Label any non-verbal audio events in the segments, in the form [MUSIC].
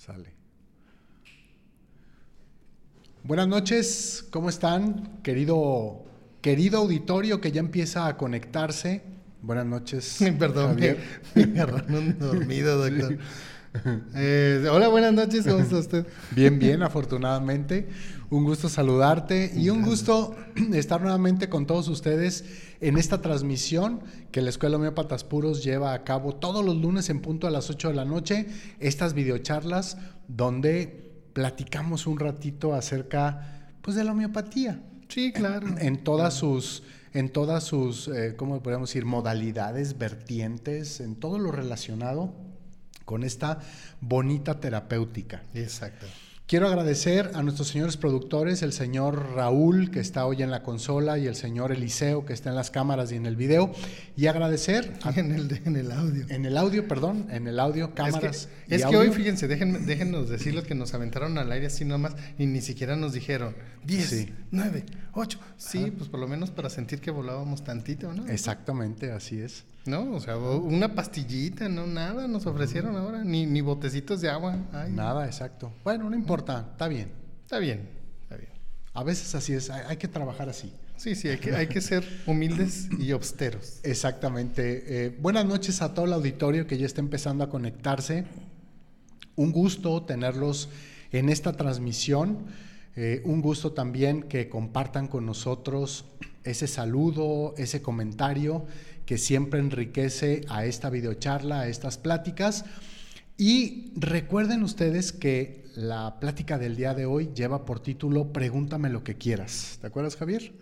Sale. Buenas noches, ¿cómo están? Querido, querido auditorio que ya empieza a conectarse. Buenas noches. [LAUGHS] Perdón, Javier. me, me agarraron dormido, doctor. [LAUGHS] Eh, hola, buenas noches, ¿cómo está usted? [LAUGHS] Bien, bien, afortunadamente. Un gusto saludarte y un gusto [CLEARS THROAT] estar nuevamente con todos ustedes en esta transmisión que la Escuela Homeópatas Puros lleva a cabo todos los lunes en punto a las 8 de la noche. Estas videocharlas donde platicamos un ratito acerca pues, de la homeopatía. Sí, claro. [CLEARS THROAT] En, todas sus en todas sus, eh, ¿cómo podríamos decir?, modalidades, vertientes, en todo lo relacionado con esta bonita terapéutica. Exacto. Quiero agradecer a nuestros señores productores, el señor Raúl, que está hoy en la consola, y el señor Eliseo, que está en las cámaras y en el video, y agradecer... [LAUGHS] en, el, en el audio. En el audio, perdón, en el audio, cámaras. Es que, hoy, fíjense, déjennos déjenos decirles que nos aventaron al aire así nomás y ni siquiera nos dijeron 10, 9, 8. Sí, pues por lo menos para sentir que volábamos tantito, ¿no? Exactamente, así es. No, o sea, una pastillita, no, nada nos ofrecieron ahora, ni, ni botecitos de agua. Nada, exacto. Bueno, no importa, está bien. Está bien, está bien. A veces así es, hay, que trabajar así. Sí, sí, hay que, hay que ser humildes y austeros. Exactamente. Eh, buenas noches a todo el auditorio que ya está empezando a conectarse. Un gusto tenerlos en esta transmisión. Eh, un gusto también que compartan con nosotros ese saludo, ese comentario que siempre enriquece a esta videocharla, a estas pláticas. Y recuerden ustedes que la plática del día de hoy lleva por título Pregúntame lo que quieras. ¿Te acuerdas, Javier?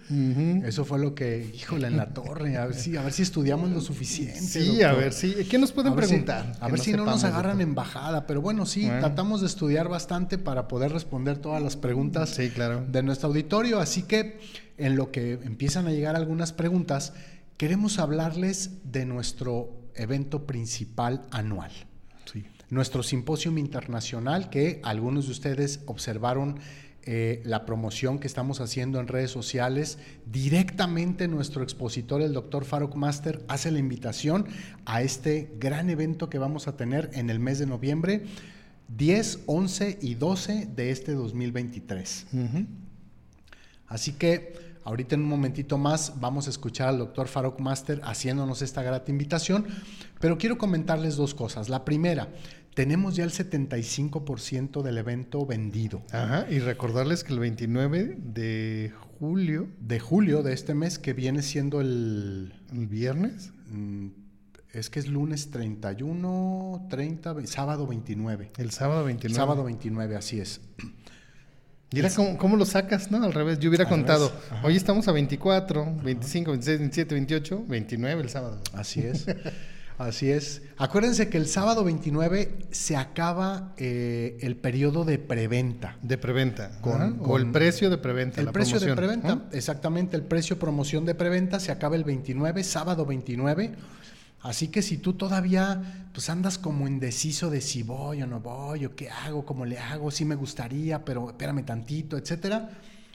Eso fue lo que, híjole, en la torre, a ver si, a ver si estudiamos lo suficiente. Sí, a ver si, ¿qué nos pueden preguntar? a ver si no nos agarran en bajada, pero bueno, sí, tratamos de estudiar bastante para poder responder todas las preguntas sí, claro. de nuestro auditorio, así que en lo que empiezan a llegar algunas preguntas, queremos hablarles de nuestro evento principal anual. Nuestro simposio internacional que algunos de ustedes observaron eh, la promoción que estamos haciendo en redes sociales. Directamente nuestro expositor, el doctor Faruk Master, hace la invitación a este gran evento que vamos a tener en el mes de noviembre, 10, 11 y 12 de este 2023. Así que Ahorita en un momentito más vamos a escuchar al doctor Farok Master haciéndonos esta grata invitación, pero quiero comentarles dos cosas. La primera, tenemos ya el 75% del evento vendido. Ajá, y recordarles que el 29 de julio. De julio de este mes, que viene siendo el... ¿El viernes? Mm, es que es lunes 31, 30, sábado 29. El sábado 29. sábado 29, así es. Mira cómo, cómo, lo sacas, ¿no? Al revés. Yo hubiera contado, hoy estamos a 24, 25, 26, 27, 28, 29 el sábado. Así es. Así es. Acuérdense que el sábado 29 se acaba eh, el periodo de preventa. De preventa. Con, o el precio de preventa. El precio de preventa, exactamente. El precio promoción de preventa se acaba el 29, sábado 29. Así que si tú todavía pues andas como indeciso de si voy o no voy, o qué hago, cómo le hago, si me gustaría, pero espérame tantito, etcétera,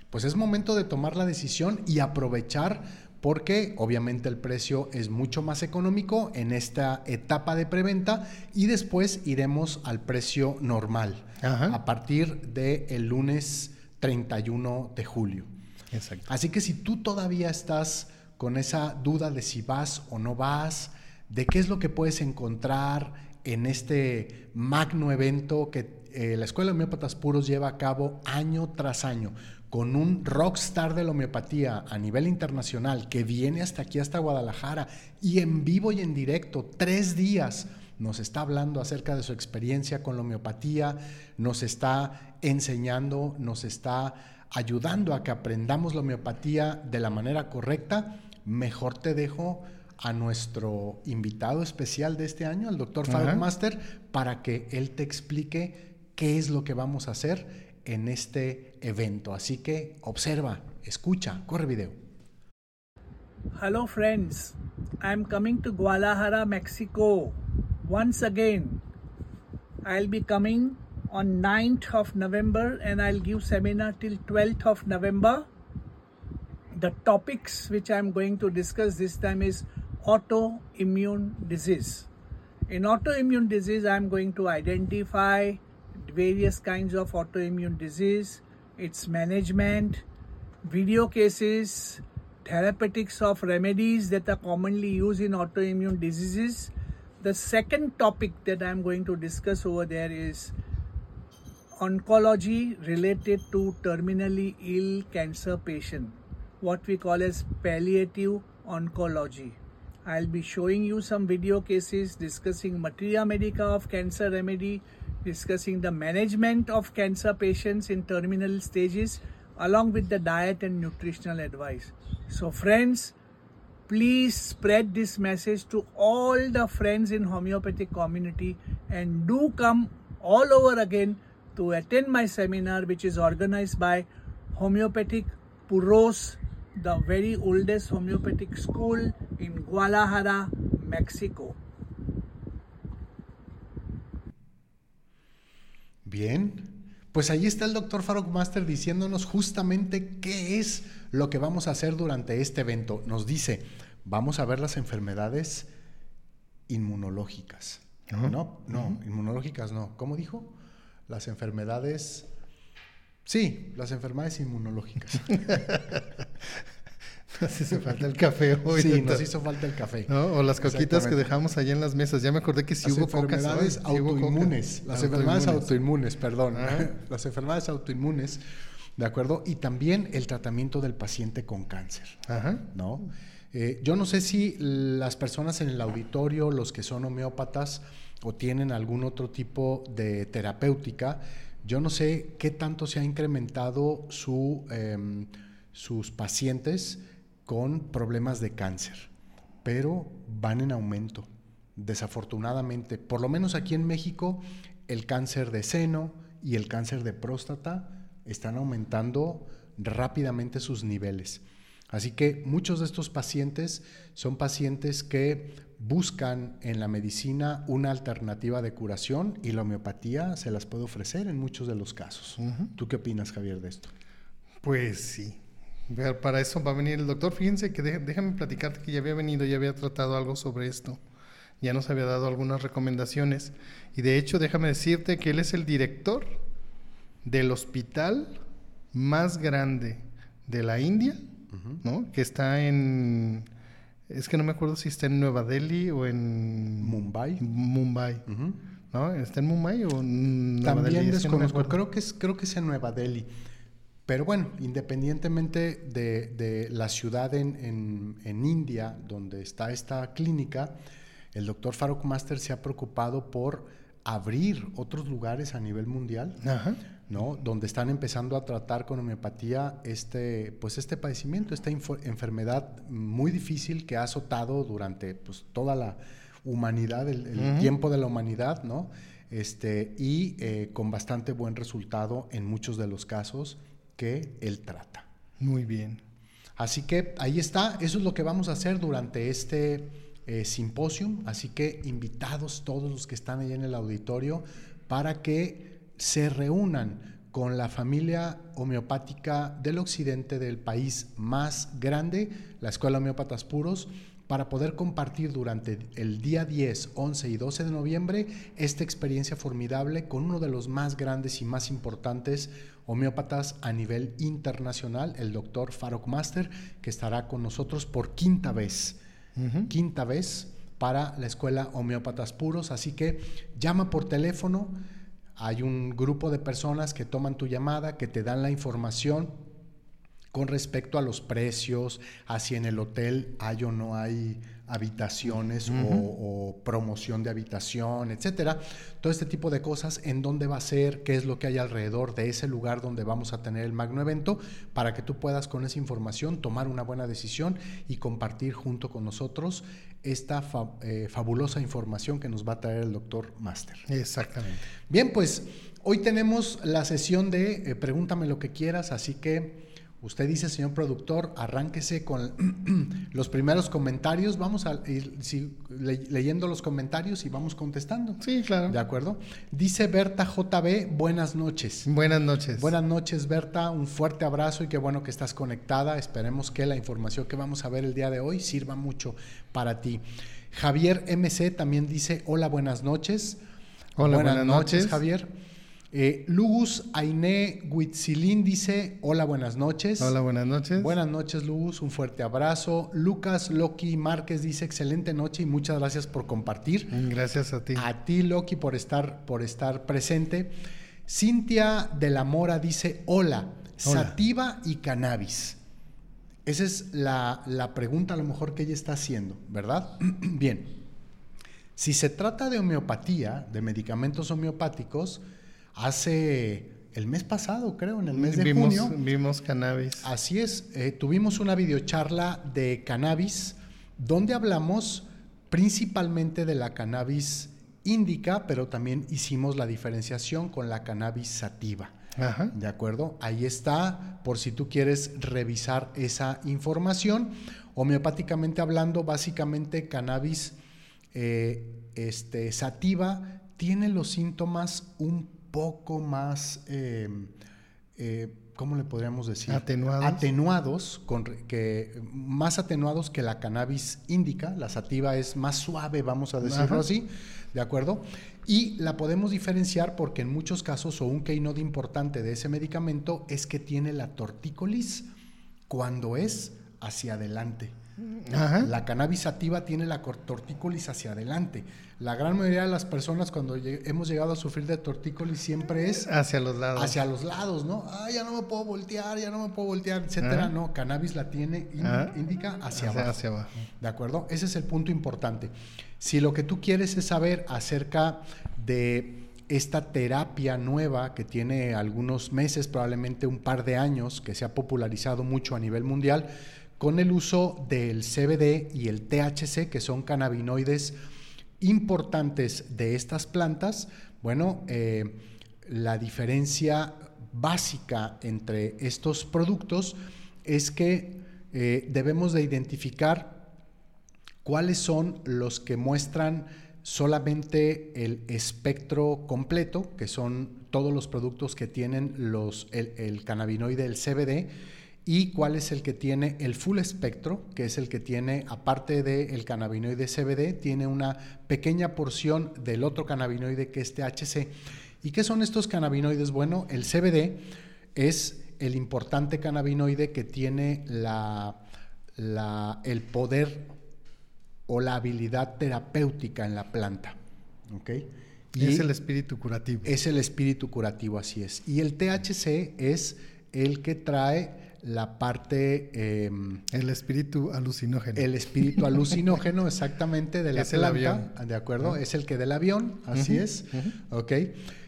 pues es momento de tomar la decisión y aprovechar porque obviamente el precio es mucho más económico en esta etapa de preventa y después iremos al precio normal a partir del el lunes 31 de julio. Exacto. Así que si tú todavía estás con esa duda de si vas o no vas, de qué es lo que puedes encontrar en este magno evento que eh, la Escuela de Homeópatas Puros lleva a cabo año tras año, con un rockstar de la homeopatía a nivel internacional que viene hasta aquí, hasta Guadalajara, y en vivo y en directo, tres días, nos está hablando acerca de su experiencia con la homeopatía, nos está enseñando, nos está ayudando a que aprendamos la homeopatía de la manera correcta, mejor te dejo a nuestro invitado especial de este año, al doctor Master, para que él te explique qué es lo que vamos a hacer en este evento. Así que observa, escucha, corre video. Hello friends, I'm coming to Guadalajara, Mexico once again. I'll be coming on 9th of November and I'll give seminar till 12th of November. The topics which I'm going to discuss this time is autoimmune disease. In autoimmune disease, I'm going to identify various kinds of autoimmune disease, its management, video cases, therapeutics of remedies that are commonly used in autoimmune diseases. The second topic that I'm going to discuss over there is oncology related to terminally ill cancer patient, what we call as palliative oncology. I'll be showing you some video cases discussing materia medica of cancer remedy, discussing the management of cancer patients in terminal stages along with the diet and nutritional advice. So friends, please spread this message to all the friends in homeopathic community and do come all over again to attend my seminar which is organized by Homeopathic Puros the very oldest homeopathic school in Guadalajara, Mexico. Bien, pues ahí está el doctor Farok Master diciéndonos justamente qué es lo que vamos a hacer durante este evento. Nos dice, vamos a ver las enfermedades inmunológicas. No, no, inmunológicas no. ¿Cómo dijo? Las enfermedades Sí, las enfermedades inmunológicas. [LAUGHS] [LAUGHS] nos hizo falta el café hoy. Sí, nos hizo falta el café. O las coquitas que dejamos allá en las mesas. Ya me acordé que sí las hubo enfermedades autoinmunes. las enfermedades autoinmunes, perdón. [LAUGHS] Las enfermedades autoinmunes, ¿de acuerdo? Y también el tratamiento del paciente con cáncer. Ajá. ¿No? Eh, yo no sé si las personas en el auditorio, los que son homeópatas o tienen algún otro tipo de terapéutica, yo no sé qué tanto se ha incrementado su, em, sus pacientes con problemas de cáncer, pero van en aumento, desafortunadamente. Por lo menos aquí en México, el cáncer de seno y el cáncer de próstata están aumentando rápidamente sus niveles. Así que muchos de estos pacientes son pacientes que buscan en la medicina una alternativa de curación y la homeopatía se las puede ofrecer en muchos de los casos. ¿Tú qué opinas, Javier, de esto? Pues sí. Para eso va a venir el doctor. Fíjense que déjame platicarte que ya había venido, ya había tratado algo sobre esto. Ya nos había dado algunas recomendaciones. Y de hecho, déjame decirte que él es el director del hospital más grande de la India, ¿no? Que está en es que no me acuerdo si está en Nueva Delhi o en Mumbai. Mumbai. ¿No? ¿Está en Mumbai o en Nueva También desconozco. creo, que es, creo que es en Nueva Delhi. Pero bueno, independientemente de, la ciudad en, en, India donde está esta clínica, el doctor Farok Master se ha preocupado por abrir otros lugares a nivel mundial. Ajá. ¿No? Donde están empezando a tratar con homeopatía este, pues este padecimiento, esta enfermedad muy difícil que ha azotado durante pues, toda la humanidad, el, tiempo de la humanidad, ¿no? Este, y eh, con bastante buen resultado en muchos de los casos que él trata. Muy bien. Así que ahí está, eso es lo que vamos a hacer durante este eh, simposio, así que invitados todos los que están ahí en el auditorio para que se reúnan con la familia homeopática del occidente del país más grande, la Escuela Homeópatas Puros, para poder compartir durante el día 10, 11 y 12 de noviembre esta experiencia formidable con uno de los más grandes y más importantes homeópatas a nivel internacional, el doctor Farok Master, que estará con nosotros por quinta vez. Quinta vez para la Escuela Homeópatas Puros. Así que llama por teléfono hay un grupo de personas que toman tu llamada, que te dan la información con respecto a los precios, a si en el hotel hay o no hay habitaciones o, promoción de habitación, etcétera. Todo este tipo de cosas, en dónde va a ser, qué es lo que hay alrededor de ese lugar donde vamos a tener el magno evento, para que tú puedas con esa información tomar una buena decisión y compartir junto con nosotros esta eh, fabulosa información que nos va a traer el doctor Master. Exactamente. Bien, pues hoy tenemos la sesión de eh, Pregúntame lo que quieras, así que Usted dice, señor productor, arránquese con [CLEARS THROAT] los primeros comentarios. Vamos a ir leyendo los comentarios y vamos contestando. Sí, claro. ¿De acuerdo? Dice Berta JB, buenas noches. Buenas noches. Buenas noches, Berta. Un fuerte abrazo y qué bueno que estás conectada. Esperemos que la información que vamos a ver el día de hoy sirva mucho para ti. Javier MC también dice, hola, buenas noches. Hola, buenas, noches. Javier. Eh, Lugus Ainé Huitzilín dice, hola, buenas noches. Hola, buenas noches. Buenas noches, Lugus, un fuerte abrazo. Lucas Loki Márquez dice, excelente noche y muchas gracias por compartir. Gracias a ti. A ti, Loki, por estar, por estar presente. Cintia de la Mora dice, hola, Hola. sativa y cannabis. Esa es la, la pregunta a lo mejor que ella está haciendo, ¿verdad? [CLEARS THROAT] Bien. Si se trata de homeopatía, de medicamentos homeopáticos, hace el mes pasado, creo, en el mes de vimos, junio, vimos cannabis. Así es, eh, tuvimos una videocharla de cannabis donde hablamos principalmente de la cannabis índica, pero también hicimos la diferenciación con la cannabis sativa. Ajá. ¿De acuerdo? Ahí está, por si tú quieres revisar esa información. Homeopáticamente hablando, básicamente cannabis eh, este, sativa tiene los síntomas un poco más, eh, eh, ¿cómo le podríamos decir? Atenuados. Atenuados, con, que, más atenuados que la cannabis índica. La sativa es más suave, vamos a decirlo Ajá. así, ¿de acuerdo? Y la podemos diferenciar porque en muchos casos, o un keynote importante de ese medicamento es que tiene la tortícolis cuando es hacia adelante. Ajá. La cannabis sativa tiene la tortícolis hacia adelante. La gran mayoría de las personas cuando hemos llegado a sufrir de tortícolis siempre es Hacia los lados. hacia los lados, ¿no? Ah, ya no me puedo voltear, ya no me puedo voltear, etcétera. Ajá. No, cannabis la tiene Ajá. indica hacia, Hacia- abajo. hacia abajo. ¿De acuerdo? Ese es el punto importante. Si lo que tú quieres es saber acerca de esta terapia nueva que tiene algunos meses, probablemente un par de años, que se ha popularizado mucho a nivel mundial, con el uso del CBD y el THC, que son cannabinoides importantes de estas plantas, bueno, eh, la diferencia básica entre estos productos es que eh, debemos de identificar cuáles son los que muestran solamente el espectro completo, que son todos los productos que tienen los, el, el cannabinoide, el CBD, y cuál es el que tiene el full espectro, que es el que tiene, aparte del cannabinoide CBD, tiene una pequeña porción del otro cannabinoide que es THC. ¿Y qué son estos cannabinoides? Bueno, el CBD es el importante cannabinoide que tiene la, la, el poder o la habilidad terapéutica en la planta. ¿ok? Y es el espíritu curativo. es el espíritu curativo, así es. Y el THC es el que trae la parte, eh, el espíritu alucinógeno. el espíritu alucinógeno [LAUGHS] exactamente de la Es el planta, avión. ¿de acuerdo? Es el que del avión, así es. ¿ok?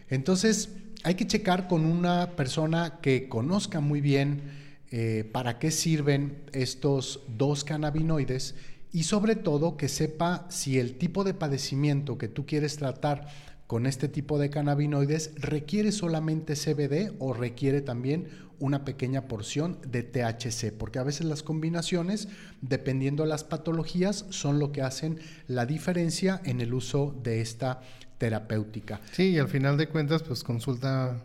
Entonces, hay que checar con una persona que conozca muy bien eh, para qué sirven estos dos cannabinoides y sobre todo que sepa si el tipo de padecimiento que tú quieres tratar con este tipo de cannabinoides requiere solamente CBD o requiere también una pequeña porción de THC, porque a veces las combinaciones, dependiendo de las patologías, son lo que hacen la diferencia en el uso de esta terapéutica. Sí, y al final de cuentas, pues consulta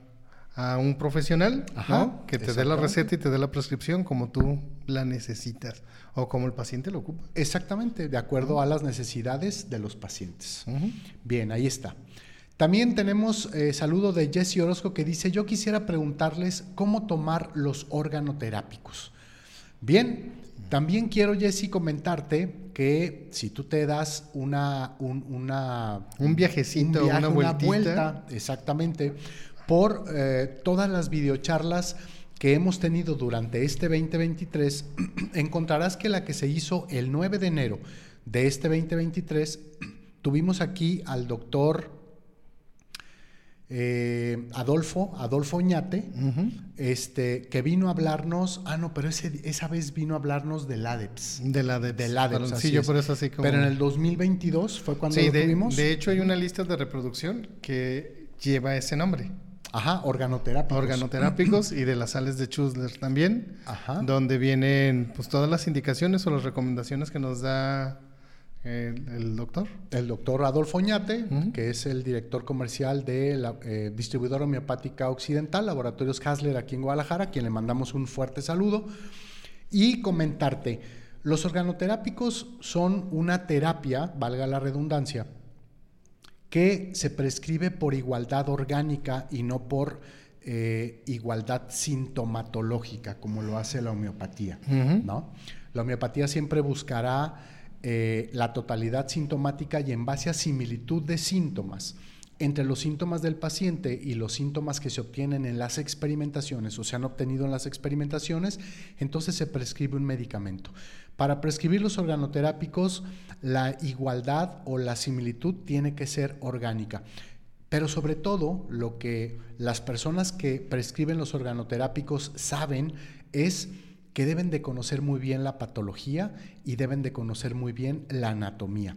a un profesional, Ajá, ¿no? Que te dé la receta y te dé la prescripción como tú la necesitas o como el paciente lo ocupa. Exactamente, de acuerdo a las necesidades de los pacientes. Bien, ahí está. También tenemos eh, saludo de Jesse Orozco que dice, yo quisiera preguntarles cómo tomar los organoterápicos. Bien, también quiero, Jesse, comentarte que si tú te das una... Un, una, Un viajecito, viaje, una vueltita. vuelta, exactamente, por eh, todas las videocharlas que hemos tenido durante este 2023, [CLEARS THROAT] encontrarás que la que se hizo el 9 de enero de este 2023, [CLEARS THROAT] tuvimos aquí al doctor eh, Adolfo, Adolfo Oñate, este, que vino a hablarnos, ah, no, pero ese- esa vez vino a hablarnos del ADEPS. De la de Del ADEPS, Sí, así yo es. por eso así como... Pero en el 2022 fue cuando sí, lo de, tuvimos. de hecho hay una lista de reproducción que lleva ese nombre. Ajá, organoterapia. Organoterápicos [CLEARS THROAT] y de las sales de Chusler también, Ajá. donde vienen pues todas las indicaciones o las recomendaciones que nos da el, el doctor. El doctor Adolfo Oñate, que es el director comercial de la eh, distribuidora homeopática occidental, Laboratorios Hasler aquí en Guadalajara, a quien le mandamos un fuerte saludo. Y comentarte, los organoterápicos son una terapia, valga la redundancia, que se prescribe por igualdad orgánica y no por eh, igualdad sintomatológica, como lo hace la homeopatía. ¿no? La homeopatía siempre buscará eh, la totalidad sintomática y en base a similitud de síntomas entre los síntomas del paciente y los síntomas que se obtienen en las experimentaciones o se han obtenido en las experimentaciones, entonces se prescribe un medicamento. Para prescribir los organoterápicos, la igualdad o la similitud tiene que ser orgánica. Pero sobre todo, lo que las personas que prescriben los organoterápicos saben es que deben de conocer muy bien la patología y deben de conocer muy bien la anatomía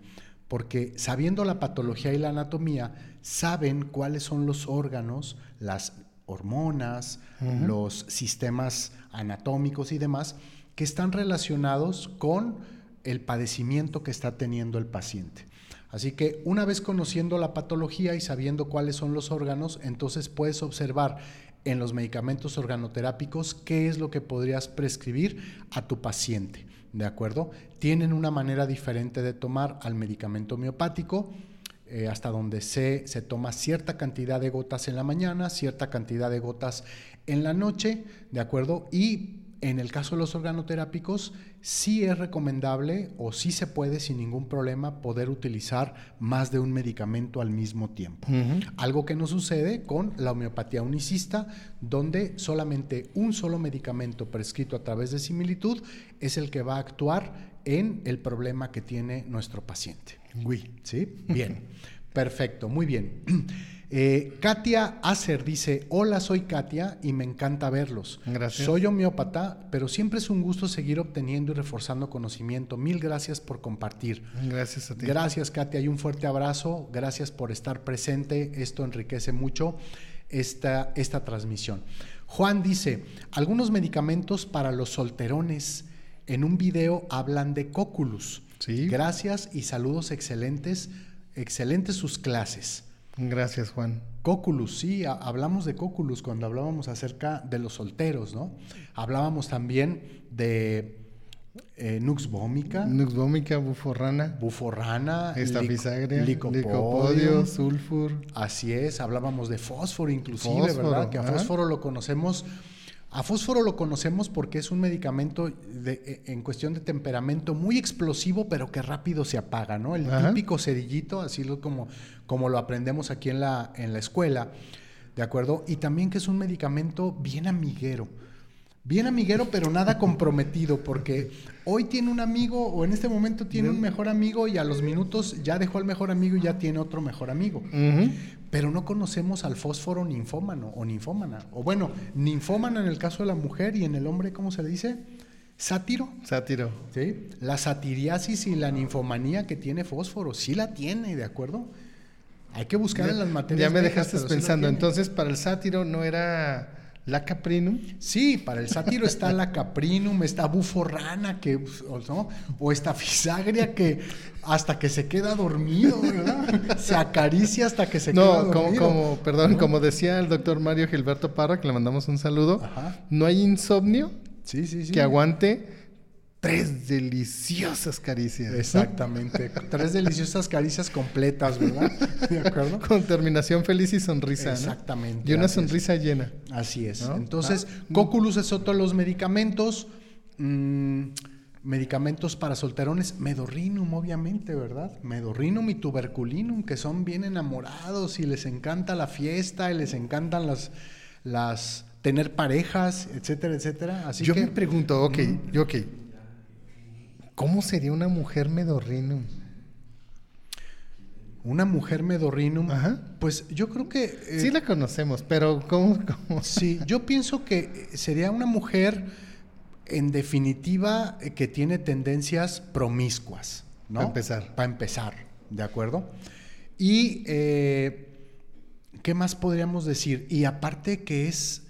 porque sabiendo la patología y la anatomía, saben cuáles son los órganos, las hormonas, los sistemas anatómicos y demás que están relacionados con el padecimiento que está teniendo el paciente. Así que una vez conociendo la patología y sabiendo cuáles son los órganos, entonces puedes observar en los medicamentos organoterápicos qué es lo que podrías prescribir a tu paciente. ¿de acuerdo? Tienen una manera diferente de tomar al medicamento homeopático, eh, hasta donde se, se toma cierta cantidad de gotas en la mañana, cierta cantidad de gotas en la noche, ¿de acuerdo? Y en el caso de los organoterápicos, sí es recomendable o sí se puede sin ningún problema poder utilizar más de un medicamento al mismo tiempo. Algo que no sucede con la homeopatía unicista, donde solamente un solo medicamento prescrito a través de similitud es el que va a actuar en el problema que tiene nuestro paciente. ¿Sí? Bien. Perfecto, muy bien. Eh, Katia Acer dice, hola, soy Katia y me encanta verlos. Gracias. Soy homeópata, pero siempre es un gusto seguir obteniendo y reforzando conocimiento. Mil gracias por compartir. Gracias a ti. Gracias, Katia, y un fuerte abrazo. Gracias por estar presente. Esto enriquece mucho esta, esta transmisión. Juan dice, algunos medicamentos para los solterones. En un video hablan de cóculus. Sí. Gracias y saludos excelentes. Excelentes sus clases. Gracias, Juan. Cóculus, sí, hablamos de Cóculus cuando hablábamos acerca de los solteros, ¿no? Hablábamos también de eh, Nux vomica. Nux vomica, buforrana. Buforrana. Estafisagria. Licopodio. sulfur. Así es, hablábamos de fósforo inclusive, ¿verdad? Que a fósforo lo conocemos a fósforo lo conocemos porque es un medicamento de, en cuestión de temperamento muy explosivo, pero que rápido se apaga, ¿no? El típico cerillito, así lo, como, como lo aprendemos aquí en la, en la escuela, ¿de acuerdo? Y también que es un medicamento bien amiguero. Bien amiguero, pero nada comprometido, porque hoy tiene un amigo o en este momento tiene un mejor amigo y a los minutos ya dejó al mejor amigo y ya tiene otro mejor amigo. Pero no conocemos al fósforo ninfómano o ninfómana. O bueno, ninfómana en el caso de la mujer y en el hombre, ¿cómo se le dice? Sátiro. Sátiro. ¿Sí? La satiriasis y la ninfomanía que tiene fósforo, sí la tiene, ¿de acuerdo? Hay que buscar en las materias. Ya me dejaste pensando, entonces para el sátiro no era la caprinum. Sí, para el sátiro está la caprinum, está buforrana, que, ¿no? o esta fisagria que hasta que se queda dormido, ¿verdad? [LAUGHS] Se acaricia hasta que se queda dormido. No, como, perdón, como decía el doctor Mario Gilberto Parra, que le mandamos un saludo, no hay insomnio sí, sí, sí. que aguante tres deliciosas caricias. Exactamente. [LAUGHS] tres deliciosas caricias completas, ¿verdad? ¿De acuerdo? Con terminación feliz y sonrisa. Exactamente. Y una sonrisa llena. Así es. Entonces, ah. Cóculus es otro de los medicamentos. Mm, medicamentos para solterones, medorrinum, obviamente, ¿verdad? Medorrinum y tuberculinum, que son bien enamorados y les encanta la fiesta y les encantan las, las tener parejas, etcétera, etcétera. Así yo me pregunto, ok, yo ok ¿Cómo sería una mujer medorrinum? Una mujer medorrinum, Ajá. pues yo creo que... Eh, sí la conocemos, pero ¿cómo, Sí, yo pienso que sería una mujer, en definitiva, eh, que tiene tendencias promiscuas, ¿no? Para empezar. Para empezar, ¿de acuerdo? Y, eh, ¿qué más podríamos decir? Y aparte que es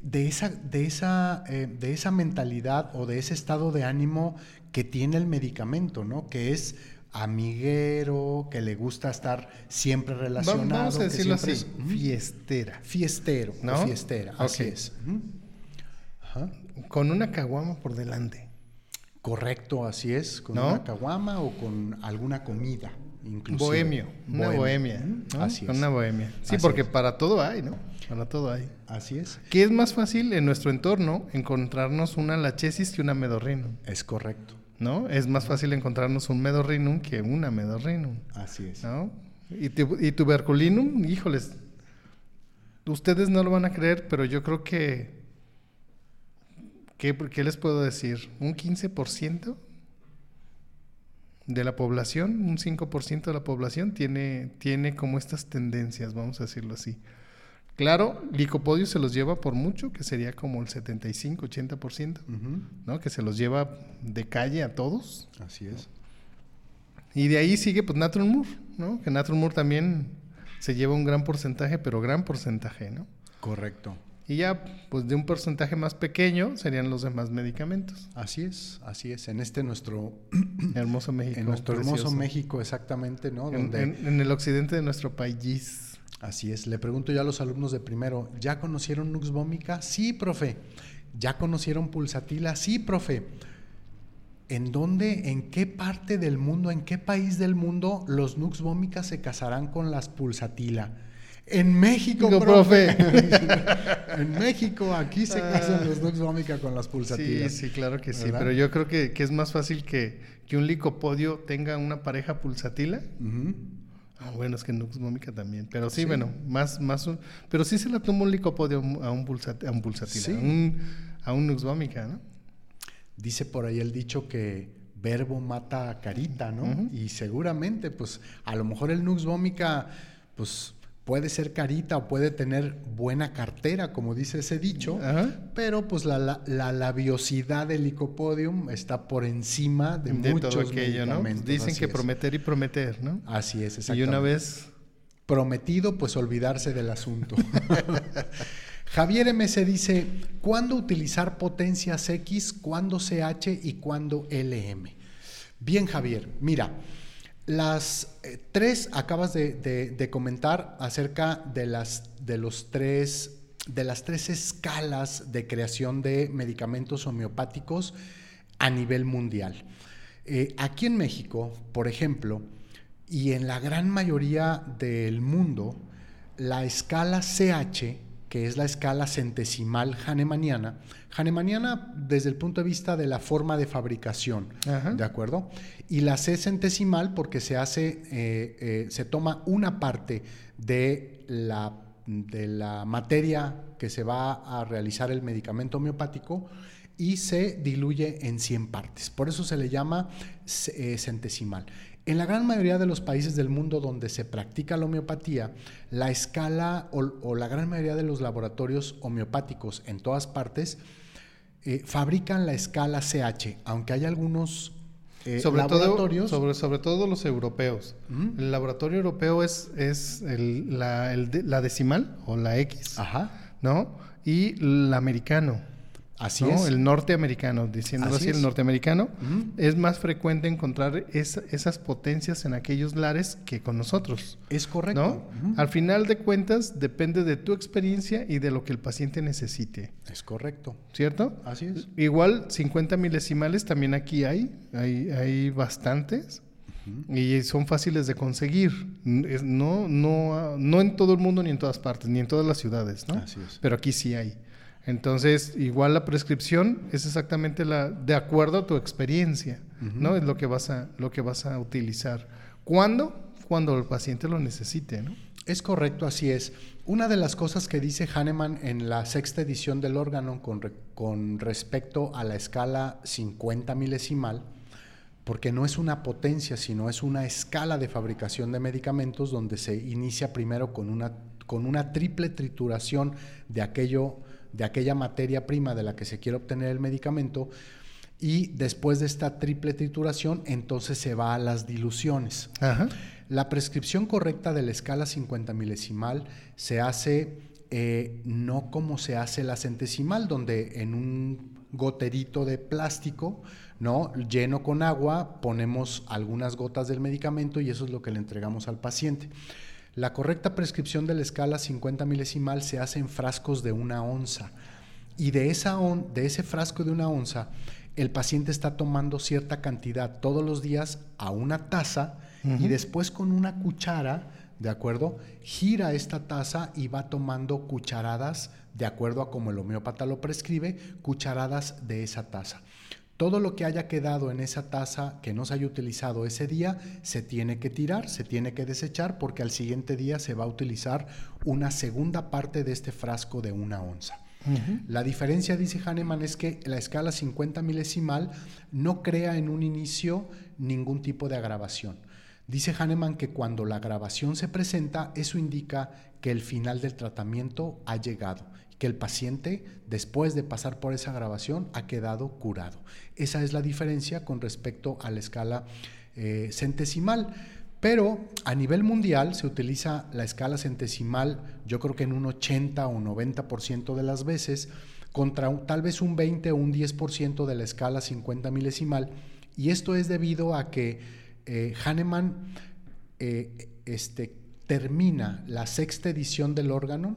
de esa, de, esa, de esa mentalidad o de ese estado de ánimo que tiene el medicamento, ¿no? Que es amiguero, que le gusta estar siempre relacionado. Vamos a decirlo así, fiestera. Fiestero, ¿no? fiestera, así es. Con una caguama por delante. Correcto, así es, con una caguama o con alguna comida. inclusive. Bohemio, una bohemia. Ujú, ¿no? Así es. Una bohemia. Sí, Así porque es. para todo hay, ¿no? Para todo hay. Así es. ¿Qué es más fácil en nuestro entorno encontrarnos una lachesis que una medorrinum? Es correcto. ¿No? Es más fácil encontrarnos un medorrinum que una medorrinum. Así es. ¿no? Y, tu- y tuberculinum, híjoles, ustedes no lo van a creer, pero yo creo que, ¿qué, qué les puedo decir? ¿Un 15% de la población, un 5% de la población tiene, tiene como estas tendencias, vamos a decirlo así? Claro, licopodio se los lleva por mucho, que sería como el 75-80%, Ujú, ¿no? Que se los lleva de calle a todos. Así es. Y de ahí sigue pues Natron Moore, ¿no? Que Natron Moore también se lleva un gran porcentaje, pero gran porcentaje, ¿no? Correcto. Y ya, pues de un porcentaje más pequeño serían los demás medicamentos. Así es, así es. En este nuestro, [CLEARS THROAT] Hermoso México. en nuestro hermoso. México, exactamente, ¿no? En, Donde, en- en el occidente de nuestro país. Así es. Le pregunto yo a los alumnos de primero, ¿ya conocieron Nux Vomica? Sí, profe. ¿Ya conocieron Pulsatila? Sí, profe. ¿En dónde, en qué parte del mundo, en qué país del mundo los Nux Vomica se casarán con las Pulsatila? En México, Digo, profe. [LAUGHS] en México, aquí se casan los Nux Vomica con las Sí, Pulsatilas. sí, claro que sí. ¿Verdad? Pero yo creo que, que es más fácil que, que un licopodio tenga una pareja pulsatila. Ah, bueno, es que Nux Mómica también. Pero sí, Sí. bueno, más, más un- pero sí se la toma un licopodio a un, pulsat- a un pulsatila, Sí. a un, a un Nux Mómica, ¿no? Dice por ahí el dicho que verbo mata a carita, ¿no? Y seguramente, pues, a lo mejor el Nux Vomica, pues, puede ser carita o puede tener buena cartera, como dice ese dicho, Ajá. pero pues la, la, la labiosidad del licopodium está por encima de, de muchos todo aquello, ¿no? medicamentos. Dicen así que es. prometer y prometer, ¿no? Así es, Y exactamente. una vez, Prometido, pues olvidarse del asunto. [LAUGHS] Javier MS dice, ¿cuándo utilizar potencias X, cuándo CH y cuándo LM? Bien, Javier, mira, las eh, tres acabas de, comentar acerca de las, de los tres, de las tres escalas de creación de medicamentos homeopáticos a nivel mundial. Eh, aquí en México, por ejemplo, y en la gran mayoría del mundo, la escala CH, que es la escala centesimal hahnemanniana, hahnemanniana desde el punto de vista de la forma de fabricación, Ajá. ¿de acuerdo? Y la C centesimal porque se hace, eh, eh, se toma una parte de la, de la materia que se va a realizar el medicamento homeopático y se diluye en 100 partes. Por eso se le llama eh, centesimal. En la gran mayoría de los países del mundo donde se practica la homeopatía, la escala o, o la gran mayoría de los laboratorios homeopáticos en todas partes eh, fabrican la escala CH, aunque hay algunos eh, sobre, todo, laboratorios. sobre, sobre todo los europeos. El laboratorio europeo es, es el- la, el de- la decimal o la X, Ajá, ¿no? Y el americano. Así ¿no? es. El norteamericano, diciéndolo Así así, el norteamericano, Ujú. es más frecuente encontrar esa- esas potencias en aquellos lares que con nosotros. Es correcto. Al final de cuentas, depende de tu experiencia y de lo que el paciente necesite, Es correcto. ¿cierto? Así es. Igual 50 milesimales también aquí hay, hay, hay bastantes y son fáciles de conseguir. No, no, no en todo el mundo ni en todas partes, ni en todas las ciudades, ¿no? Así es. Pero aquí sí hay. Entonces, igual la prescripción es exactamente la de acuerdo a tu experiencia, ¿no? Es lo que vas a lo que vas a utilizar. ¿Cuándo? Cuando el paciente lo necesite, ¿no? Es correcto, así es. Una de las cosas que dice Hahnemann en la sexta edición del órgano con, re- con respecto a la escala 50 milesimal, porque no es una potencia, sino es una escala de fabricación de medicamentos donde se inicia primero con una, con una triple trituración de, aquello, de aquella materia prima de la que se quiere obtener el medicamento y después de esta triple trituración entonces se va a las diluciones. Ajá. La prescripción correcta de la escala 50 milesimal se hace eh, no como se hace la centesimal, donde en un goterito de plástico, ¿no? lleno con agua, ponemos algunas gotas del medicamento y eso es lo que le entregamos al paciente. La correcta prescripción de la escala 50 milesimal se hace en frascos de una onza. Y de, esa on- de ese frasco de una onza, el paciente está tomando cierta cantidad todos los días a una taza y después con una cuchara, ¿de acuerdo? Gira esta taza y va tomando cucharadas, de acuerdo a como el homeópata lo prescribe, cucharadas de esa taza. Todo lo que haya quedado en esa taza que no se haya utilizado ese día se tiene que tirar, se tiene que desechar porque al siguiente día se va a utilizar una segunda parte de este frasco de una onza. La diferencia, dice Hahnemann, es que la escala 50 milesimal no crea en un inicio ningún tipo de agravación. Dice Hahnemann que cuando la agravación se presenta, eso indica que el final del tratamiento ha llegado que el paciente, después de pasar por esa grabación, ha quedado curado. Esa es la diferencia con respecto a la escala eh, centesimal. Pero a nivel mundial se utiliza la escala centesimal, yo creo que en un 80 o 90% de las veces, contra tal vez un 20 o un 10% de la escala 50 milesimal. Y esto es debido a que eh, Hahnemann eh, este, termina la sexta edición del órgano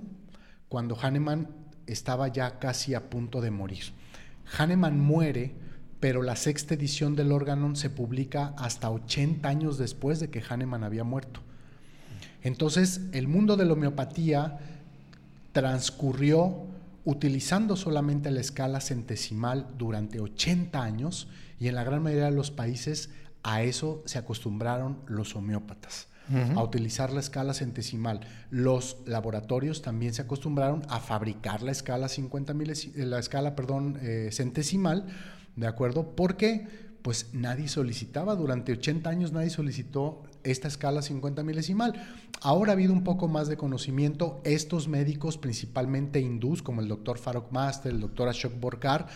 cuando Hahnemann estaba ya casi a punto de morir. Hahnemann muere, pero la sexta edición del Organon se publica hasta 80 años después de que Hahnemann había muerto. Entonces, el mundo de la homeopatía transcurrió utilizando solamente la escala centesimal durante 80 años y en la gran mayoría de los países a eso se acostumbraron los homeópatas a utilizar la escala centesimal. Los laboratorios también se acostumbraron a fabricar la escala 50 eh, la escala, perdón, eh, centesimal, ¿de acuerdo? Porque pues nadie solicitaba, durante 80 años nadie solicitó esta escala 50 milesimal. Ahora ha habido un poco más de conocimiento, estos médicos, principalmente hindús, como el doctor Farok Master, el doctor Ashok Borkar,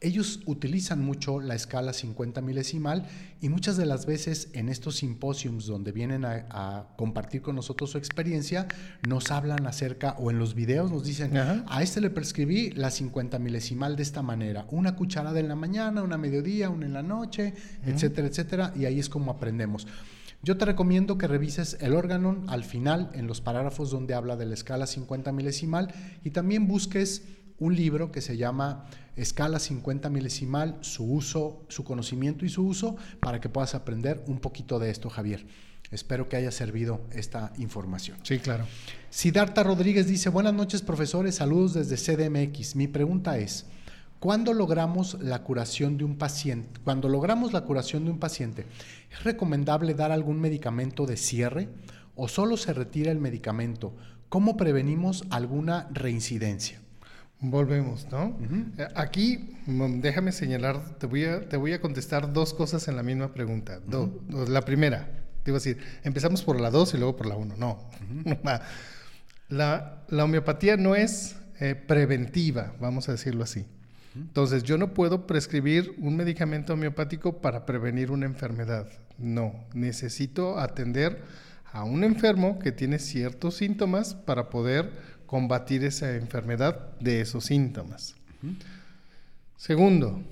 ellos utilizan mucho la escala 50 milesimal y muchas de las veces en estos simposios donde vienen a, compartir con nosotros su experiencia, nos hablan acerca, o en los videos nos dicen, a este le prescribí la 50 milesimal de esta manera, una cucharada en la mañana, una mediodía, una en la noche, etcétera, etcétera, y ahí es como aprendemos. Yo te recomiendo que revises el órgano al final, en los parágrafos donde habla de la escala 50 milesimal, y también busques un libro que se llama Escala 50 milesimal, su uso, su conocimiento y su uso, para que puedas aprender un poquito de esto, Javier. Espero que haya servido esta información. Sí, claro. Siddhartha Rodríguez dice, buenas noches profesores, saludos desde CDMX. Mi pregunta es, ¿cuándo logramos la curación de un paciente? Cuando logramos la curación de un paciente, ¿es recomendable dar algún medicamento de cierre o solo se retira el medicamento? ¿Cómo prevenimos alguna reincidencia? Volvemos, ¿no? Eh, aquí, mm, déjame señalar, te voy, a, te voy a contestar dos cosas en la misma pregunta. la primera, te iba a decir, empezamos por la dos y luego por la uno. No. [LAUGHS] la, la, homeopatía no es eh, preventiva, vamos a decirlo así. Entonces, yo no puedo prescribir un medicamento homeopático para prevenir una enfermedad. No, necesito atender a un enfermo que tiene ciertos síntomas para poder combatir esa enfermedad de esos síntomas. Segundo,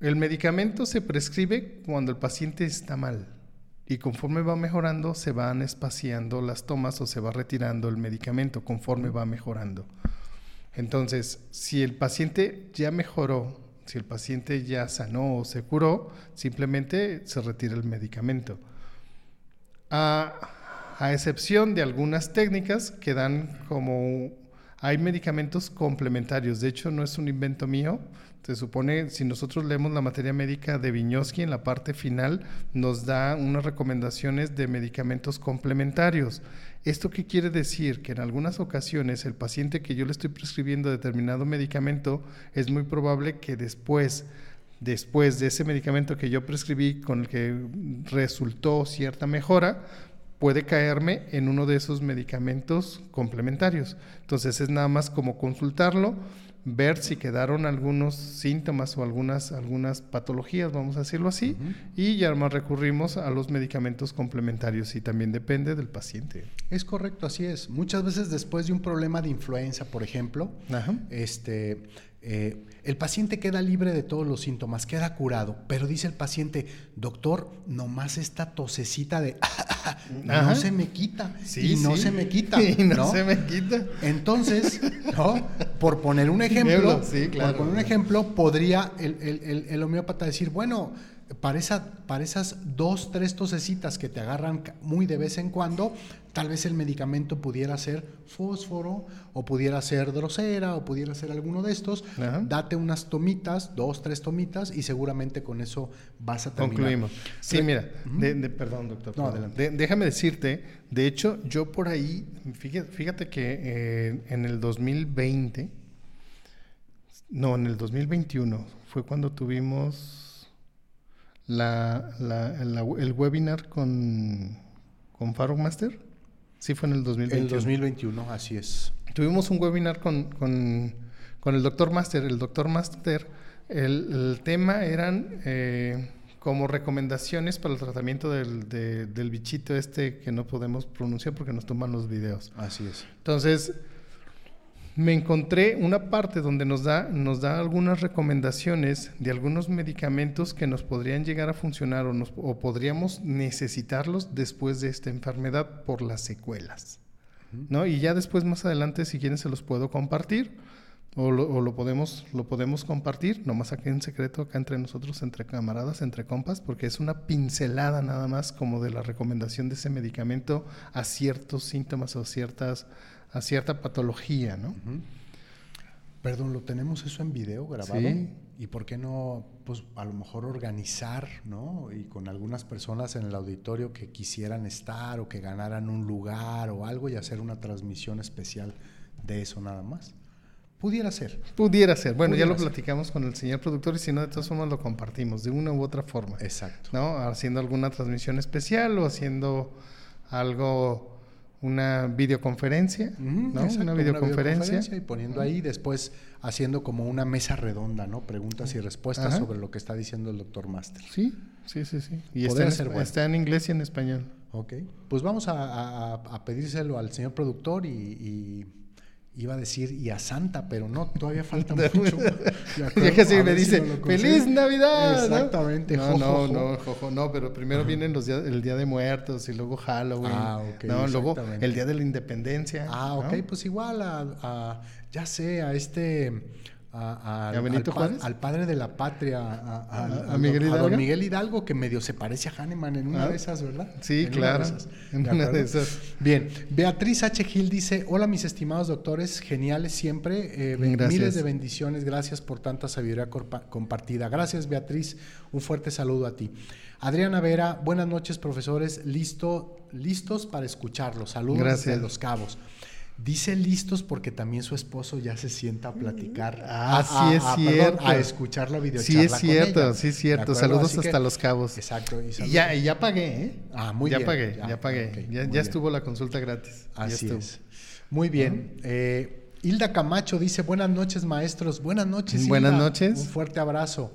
el medicamento se prescribe cuando el paciente está mal y conforme va mejorando se van espaciando las tomas o se va retirando el medicamento conforme va mejorando. Entonces, si el paciente ya mejoró, si el paciente ya sanó o se curó, simplemente se retira el medicamento. Ah, a excepción de algunas técnicas que dan como... Hay medicamentos complementarios, de hecho no es un invento mío, se supone, si nosotros leemos la materia médica de Viñoski en la parte final, nos da unas recomendaciones de medicamentos complementarios. ¿Esto qué quiere decir? Que en algunas ocasiones el paciente que yo le estoy prescribiendo determinado medicamento, es muy probable que después después de ese medicamento que yo prescribí con el que resultó cierta mejora, puede caerme en uno de esos medicamentos complementarios. Entonces es nada más como consultarlo, ver si quedaron algunos síntomas o algunas, algunas patologías, vamos a decirlo así, y ya más recurrimos a los medicamentos complementarios y también depende del paciente. Es correcto, así es. Muchas veces después de un problema de influenza, por ejemplo, este eh, el paciente queda libre de todos los síntomas, queda curado, pero dice el paciente, doctor, nomás esta tosecita de [LAUGHS] no se me quita y no se me quita, [LAUGHS] y no, se me quita. Entonces, por poner un [LAUGHS] ejemplo, por poner un ejemplo, podría el, el, el, homeópata decir, bueno, para, esa, para esas dos, tres tosecitas que te agarran muy de vez en cuando, tal vez el medicamento pudiera ser fósforo, o pudiera ser drosera, o pudiera ser alguno de estos. Date unas tomitas, dos, tres tomitas, y seguramente con eso vas a terminar. Concluimos. Sí, mira, perdón, doctor. No, adelante. déjame decirte, de hecho, yo por ahí, fíjate, que eh, en el 2020, no, en el 2021, fue cuando tuvimos la, la, el webinar con, con Faruk Master. Sí, fue en el 2021. El 2021, así es. Tuvimos un webinar con, con, con el doctor Master. El doctor Master, el, el tema eran eh, como recomendaciones para el tratamiento del, del bichito este que no podemos pronunciar porque nos toman los videos. Así es. Entonces, me encontré una parte donde nos da, nos da algunas recomendaciones de algunos medicamentos que nos podrían llegar a funcionar o, nos, o podríamos necesitarlos después de esta enfermedad por las secuelas. ¿no? Y ya después, más adelante, si quieren, se los puedo compartir o lo, o lo, podemos, lo podemos compartir, nomás aquí en secreto, acá entre nosotros, entre camaradas, entre compas, porque es una pincelada nada más como de la recomendación de ese medicamento a ciertos síntomas o ciertas a cierta patología, ¿no? Perdón, ¿lo tenemos eso en video grabado? Sí. ¿Y por qué no, pues a lo mejor organizar, ¿no? Y con algunas personas en el auditorio que quisieran estar o que ganaran un lugar o algo y hacer una transmisión especial de eso nada más. Pudiera ser. Pudiera ser. Bueno, ya lo platicamos con el señor productor y si no, de todas formas lo compartimos de una u otra forma. Exacto. ¿No? Haciendo alguna transmisión especial o haciendo algo una videoconferencia, ¿no? una, videoconferencia. y poniendo ahí después haciendo como una mesa redonda, ¿no? Preguntas y respuestas sobre lo que está diciendo el doctor Master. Sí, sí, sí, sí. Y está en, está en, inglés y en español. Ok. Pues vamos a, pedírselo al señor productor y Iba a decir y a Santa, pero no, todavía falta [LAUGHS] mucho. ya [LAUGHS] que sí me dice, ¡Feliz Navidad! Exactamente. No, no, no, jojo, no, pero primero vienen los días, el Día de Muertos y luego Halloween. Ah, ok. No, luego el Día de la Independencia. Ah, ok, pues igual a, ya sé, a este a, al, padre de la patria, a, Miguel Hidalgo? don Miguel Hidalgo, que medio se parece a Hahnemann en una ah. de esas, ¿verdad? Sí, claro. En una de esas. Bien, Beatriz H. Gil dice, hola mis estimados doctores, geniales siempre, eh, miles de bendiciones, gracias por tanta sabiduría compartida. Gracias Beatriz, un fuerte saludo a ti. Adriana Vera, buenas noches profesores, listo, listos para escucharlos, saludos desde Los Cabos. Dice listos porque también su esposo ya se sienta a platicar. Ah, sí es cierto. a escuchar la videocharla Sí es cierto, sí es cierto. Saludos hasta Los Cabos. Exacto. Y, ya, ya pagué, ¿eh? Ah, muy ya bien. Pagué, ya, pagué, ya estuvo la consulta gratis. Así es. Muy bien. Eh, Hilda Camacho dice, buenas noches maestros. Buenas noches. Buenas noches. Un fuerte abrazo.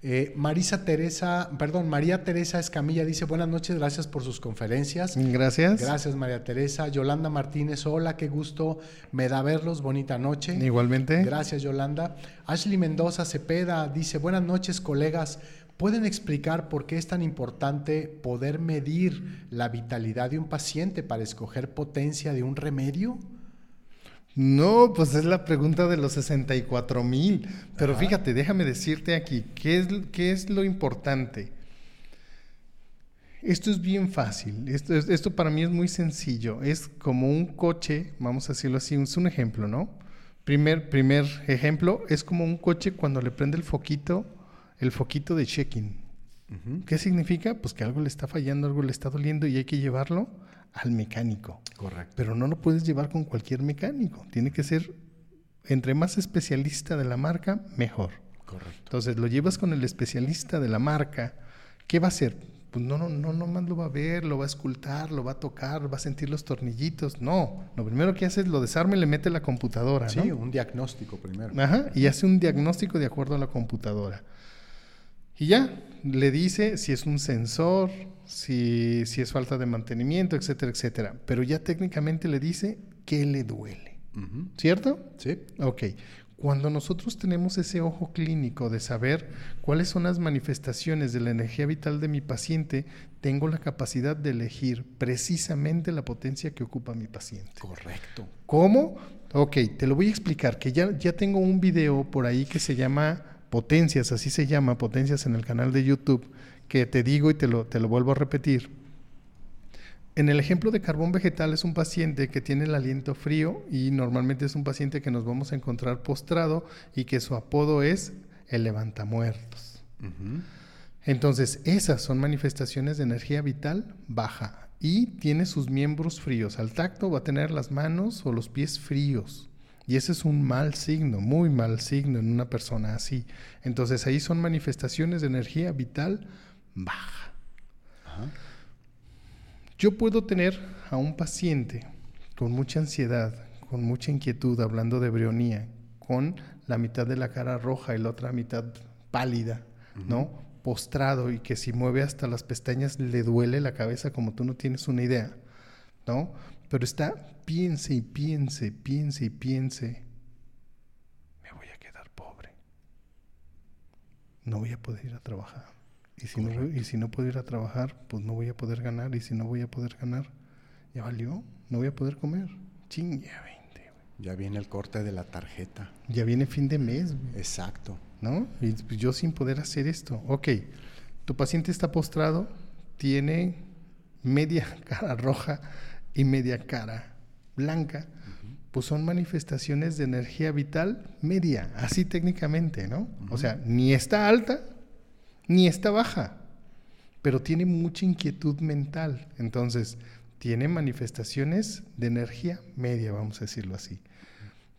Eh, Marisa Teresa, perdón, María Teresa Escamilla dice buenas noches, gracias por sus conferencias. Gracias. Gracias María Teresa. Yolanda Martínez, hola, qué gusto, me da verlos, bonita noche. Igualmente. Gracias Yolanda. Ashley Mendoza Cepeda dice buenas noches colegas, ¿pueden explicar por qué es tan importante poder medir la vitalidad de un paciente para escoger potencia de un remedio? No, pues es la pregunta de los 64 mil. Pero fíjate, déjame decirte aquí, ¿qué es, ¿qué es lo importante? Esto es bien fácil, esto, esto para mí es muy sencillo, es como un coche, vamos a decirlo así, es un ejemplo, ¿no? Primer, primer ejemplo, es como un coche cuando le prende el foquito, el foquito de check-in. ¿Qué significa? Pues que algo le está fallando, algo le está doliendo y hay que llevarlo al mecánico. Correcto. Pero no lo puedes llevar con cualquier mecánico. Tiene que ser, entre más especialista de la marca, mejor. Correcto. Entonces lo llevas con el especialista de la marca. ¿Qué va a hacer? Pues no, no, no, nomás lo va a ver, lo va a escultar, lo va a tocar, va a sentir los tornillitos. No, lo primero que hace es lo desarma y le mete la computadora. Sí, un diagnóstico primero. Ajá, y hace un diagnóstico de acuerdo a la computadora. Y ya, le dice si es un sensor, si, si es falta de mantenimiento, etcétera, etcétera. Pero ya técnicamente le dice qué le duele. ¿Cierto? Sí. Ok. Cuando nosotros tenemos ese ojo clínico de saber cuáles son las manifestaciones de la energía vital de mi paciente, tengo la capacidad de elegir precisamente la potencia que ocupa mi paciente. Correcto. ¿Cómo? Ok, te lo voy a explicar, que ya, ya tengo un video por ahí que se llama potencias, así se llama, potencias en el canal de YouTube, que te digo y te lo, te lo vuelvo a repetir. En el ejemplo de carbón vegetal es un paciente que tiene el aliento frío y normalmente es un paciente que nos vamos a encontrar postrado y que su apodo es el levantamuertos. Entonces, esas son manifestaciones de energía vital baja y tiene sus miembros fríos. Al tacto va a tener las manos o los pies fríos. Y ese es un mal signo, muy mal signo en una persona así. Entonces ahí son manifestaciones de energía vital baja. Yo puedo tener a un paciente con mucha ansiedad, con mucha inquietud, hablando de brionía, con la mitad de la cara roja y la otra mitad pálida, ¿no? Postrado y que si mueve hasta las pestañas le duele la cabeza como tú no tienes una idea, ¿no? Pero está, piense y piense, piense y piense, me voy a quedar pobre. No voy a poder ir a trabajar. Y si, no, y si no puedo ir a trabajar, pues no voy a poder ganar. Y si no voy a poder ganar, ya valió, no voy a poder comer. Ching, ya 20. Ya viene el corte de la tarjeta. Ya viene fin de mes. Exacto. ¿No? Y yo sin poder hacer esto. Ok, tu paciente está postrado, tiene media [LAUGHS] cara roja y media cara blanca, pues son manifestaciones de energía vital media, así técnicamente, ¿no? O sea, ni está alta ni está baja, pero tiene mucha inquietud mental. Entonces, tiene manifestaciones de energía media, vamos a decirlo así.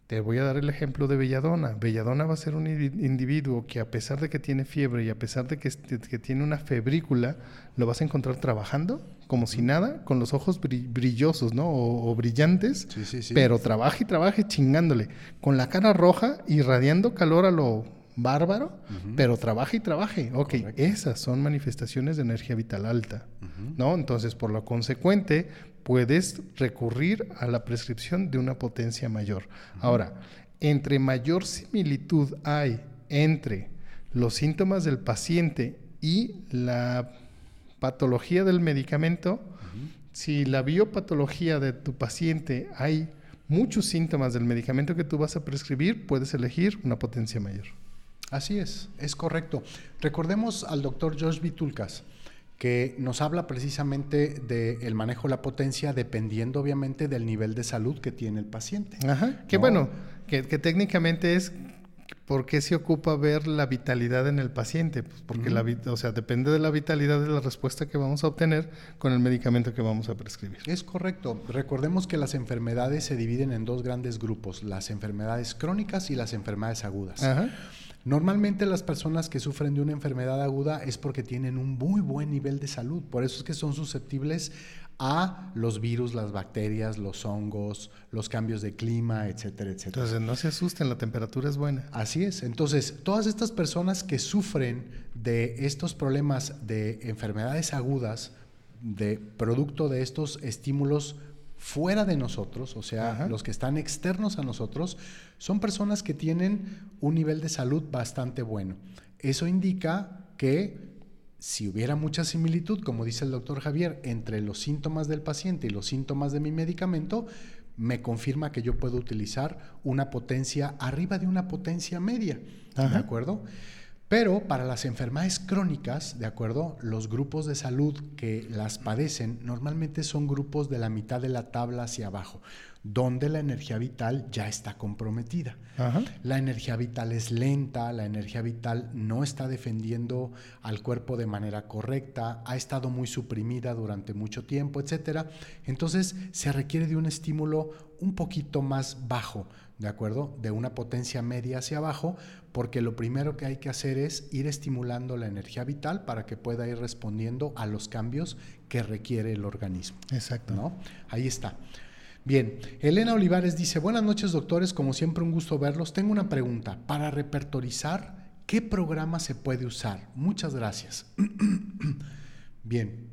Te voy a dar el ejemplo de Belladona. Belladona va a ser un individuo que a pesar de que tiene fiebre y a pesar de que, tiene una febrícula, lo vas a encontrar trabajando como si nada, con los ojos brillosos, ¿no? O, brillantes, sí, sí, sí. pero trabaje y trabaje chingándole, con la cara roja, irradiando calor a lo bárbaro, pero trabaje y trabaje. Ok, esas son manifestaciones de energía vital alta, ¿no? Entonces, por lo consecuente, puedes recurrir a la prescripción de una potencia mayor. Ahora, entre mayor similitud hay entre los síntomas del paciente y la patología del medicamento, si la biopatología de tu paciente hay muchos síntomas del medicamento que tú vas a prescribir, puedes elegir una potencia mayor. Así es, es correcto. Recordemos al doctor Josh Vitulcas, que nos habla precisamente del manejo de la potencia dependiendo obviamente del nivel de salud que tiene el paciente. Ajá, que bueno, que, técnicamente es ¿Por qué se ocupa ver la vitalidad en el paciente? Pues porque la, o sea, depende de la vitalidad de la respuesta que vamos a obtener con el medicamento que vamos a prescribir. Es correcto. Recordemos que las enfermedades se dividen en dos grandes grupos, las enfermedades crónicas y las enfermedades agudas. Ajá. Normalmente las personas que sufren de una enfermedad aguda es porque tienen un muy buen nivel de salud, por eso es que son susceptibles a los virus, las bacterias, los hongos, los cambios de clima, etcétera, etcétera. Entonces no se asusten, la temperatura es buena. Así es. Entonces, todas estas personas que sufren de estos problemas de enfermedades agudas, de producto de estos estímulos fuera de nosotros, o sea, los que están externos a nosotros, son personas que tienen un nivel de salud bastante bueno. Eso indica que si hubiera mucha similitud, como dice el doctor Javier, entre los síntomas del paciente y los síntomas de mi medicamento, me confirma que yo puedo utilizar una potencia arriba de una potencia media. ¿De acuerdo? Pero para las enfermedades crónicas, ¿de acuerdo? Los grupos de salud que las padecen normalmente son grupos de la mitad de la tabla hacia abajo, donde la energía vital ya está comprometida. La energía vital es lenta, la energía vital no está defendiendo al cuerpo de manera correcta, ha estado muy suprimida durante mucho tiempo, etc. Entonces se requiere de un estímulo un poquito más bajo, ¿de acuerdo? De una potencia media hacia abajo porque lo primero que hay que hacer es ir estimulando la energía vital para que pueda ir respondiendo a los cambios que requiere el organismo. Exacto. ¿no? Ahí está. Bien, Elena Olivares dice, buenas noches doctores, como siempre un gusto verlos. Tengo una pregunta, para repertorizar, ¿qué programa se puede usar? Muchas gracias. [CLEARS THROAT] Bien.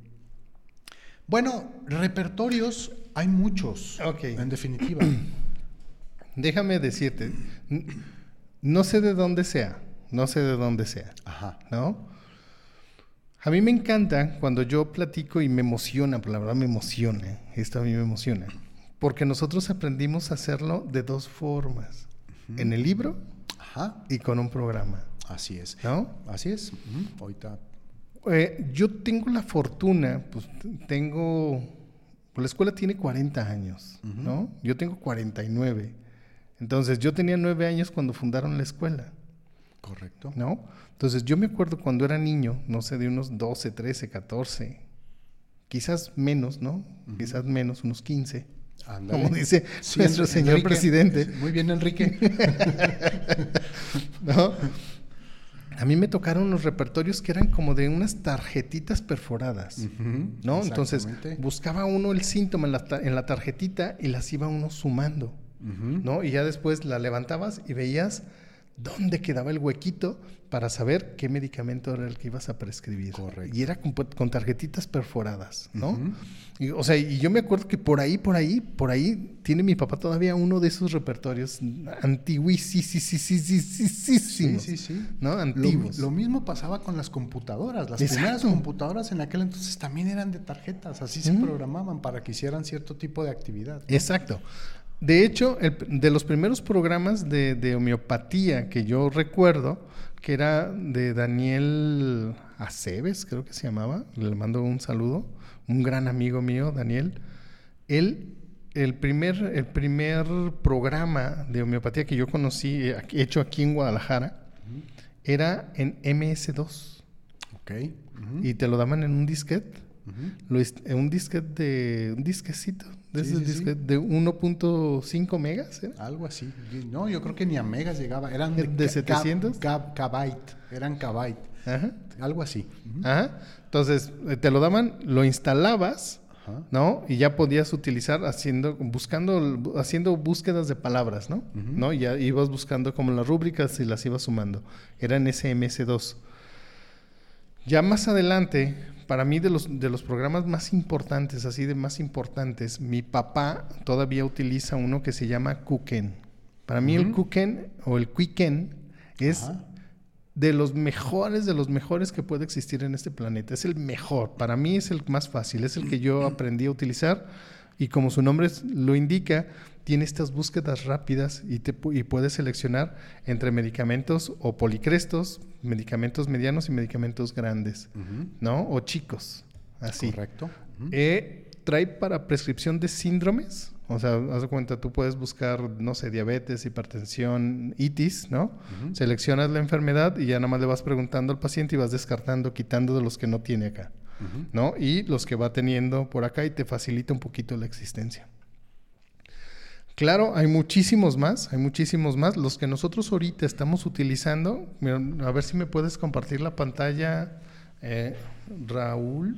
Bueno, repertorios hay muchos, en definitiva. Déjame decirte, no sé de dónde sea, no sé de dónde sea. Ajá. ¿No? A mí me encanta cuando yo platico y me emociona, por la verdad me emociona, esto a mí me emociona, porque nosotros aprendimos a hacerlo de dos formas, en el libro y con un programa. Así es. ¿No? Así es. Ahorita Eh, yo tengo la fortuna, pues tengo, pues, la escuela tiene 40 años, ¿no? Yo tengo 49. Entonces, yo tenía 9 años cuando fundaron la escuela. Correcto. ¿No? Entonces, yo me acuerdo cuando era niño, no sé, de unos 12, 13, 14, quizás menos, ¿no? Quizás menos, unos 15. Ándale. Como dice Sí, nuestro Enrique. señor presidente. Muy bien, Enrique. [LAUGHS] ¿no? A mí me tocaron los repertorios que eran como de unas tarjetitas perforadas, ¿no? Entonces buscaba uno el síntoma en la, en la tarjetita y las iba uno sumando, ¿no? Y ya después la levantabas y veías dónde quedaba el huequito para saber qué medicamento era el que ibas a prescribir. Correcto. Y era con, con tarjetitas perforadas, ¿no? Y, o sea, y yo me acuerdo que por ahí, por ahí, por ahí tiene mi papá todavía uno de esos repertorios antiguísimos. Sí, sí, sí. ¿No? Lo, Antiguos. lo mismo pasaba con las computadoras. Las Exacto. primeras computadoras en aquel entonces también eran de tarjetas. Así se programaban para que hicieran cierto tipo de actividad. Exacto. De hecho, el- de los primeros programas de, de homeopatía que yo recuerdo, que era de Daniel Aceves, creo que se llamaba, le mando un saludo, un gran amigo mío, Daniel. Él, el primer, el primer programa de homeopatía que yo conocí, eh, hecho aquí en Guadalajara, era en MS2 Ok. Y te lo daban en un disquete. Lo en un disquete de un disquecito de, Sí, esos sí, sí. disquetes de 1.5 megas ¿era? Algo así. No, yo creo que ni a megas llegaba. Eran ¿De ca- 700? ca- Kbyte. Eran kbyte. Ajá. Algo así. Ajá. Entonces eh, te lo daban, lo instalabas, Ajá. ¿no? Y ya podías utilizar haciendo buscando haciendo búsquedas de palabras, ¿no? ¿No? Y ya ibas buscando como las rúbricas y las ibas sumando. Era en SMS2. Ya más adelante, para mí de los, de los programas más importantes, así de más importantes, mi papá todavía utiliza uno que se llama Kuken. Para mí el. Kuken o el Quicken es Ajá. de los mejores, de los mejores que puede existir en este planeta. Es el mejor. Para mí es el más fácil, es el que yo [CLEARS THROAT] aprendí a utilizar y como su nombre lo indica, tiene estas búsquedas rápidas y, te, y puedes seleccionar entre medicamentos o policrestos, medicamentos medianos y medicamentos grandes. ¿no? O chicos, así. Correcto. Eh, trae para prescripción de síndromes. O sea, haz de cuenta, tú puedes buscar, no sé, diabetes, hipertensión, itis, ¿no? Seleccionas la enfermedad y ya nada más le vas preguntando al paciente y vas descartando, quitando de los que no tiene acá. ¿no? Y los que va teniendo por acá y te facilita un poquito la existencia. Claro, hay muchísimos más, hay muchísimos más. Los que nosotros ahorita estamos utilizando, a ver si me puedes compartir la pantalla, eh, Raúl.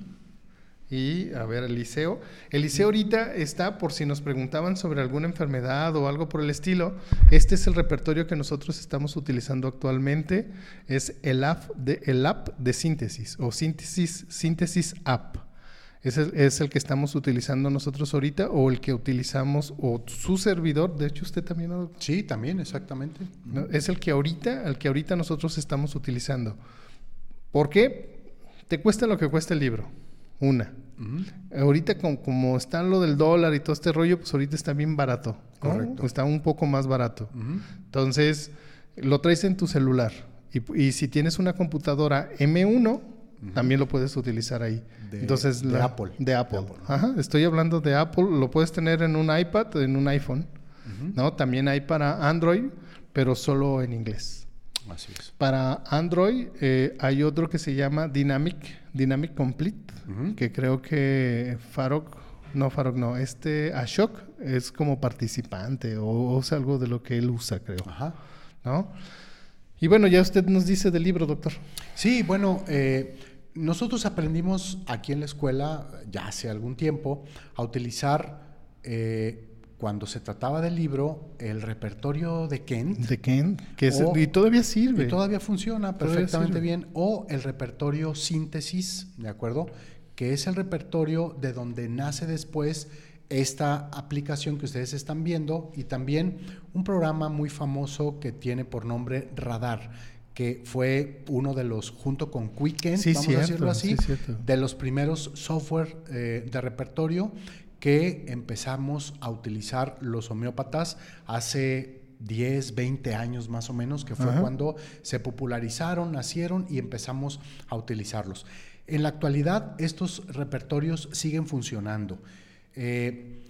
Y a ver, Eliseo. Eliseo ahorita está, por si nos preguntaban sobre alguna enfermedad o algo por el estilo, este es el repertorio que nosotros estamos utilizando actualmente. Es el app de, el app de síntesis o síntesis, síntesis app. Es, es el que estamos utilizando nosotros ahorita o el que utilizamos o su servidor, de hecho usted también ¿no? Sí, también, exactamente. ¿no? Es el que ahorita, el que ahorita nosotros estamos utilizando. ¿Por qué? Te cuesta lo que cuesta el libro. Una. Ahorita como, como está lo del dólar y todo este rollo, pues ahorita está bien barato. ¿no? Correcto. Está un poco más barato. Entonces, lo traes en tu celular. Y, y si tienes una computadora M1, también lo puedes utilizar ahí. De- Entonces, de Apple. De Apple. De Apple, Ajá, estoy hablando de Apple. Lo puedes tener en un iPad, en un iPhone. ¿no? También hay para Android, pero solo en inglés. Así es. Para Android eh, hay otro que se llama Dynamic, Dynamic Complete, que creo que Farok, no Farok, no, este Ashok es como participante o, o es algo de lo que él usa, creo, Ajá. ¿no? Y bueno, ya usted nos dice del libro, doctor. Sí, bueno, eh, nosotros aprendimos aquí en la escuela ya hace algún tiempo a utilizar, eh, cuando se trataba del libro, el repertorio de Kent. De Ken, que es, O- y todavía sirve. Y todavía funciona perfectamente bien. O el repertorio síntesis, ¿de acuerdo? Que es el repertorio de donde nace después esta aplicación que ustedes están viendo y también un programa muy famoso que tiene por nombre Radar que fue uno de los, junto con Quicken, Sí, vamos cierto, a decirlo así, sí, de los primeros software eh, de repertorio que empezamos a utilizar los homeópatas hace 10, 20 años más o menos, que fue cuando se popularizaron, nacieron y empezamos a utilizarlos. En la actualidad, estos repertorios siguen funcionando. Eh,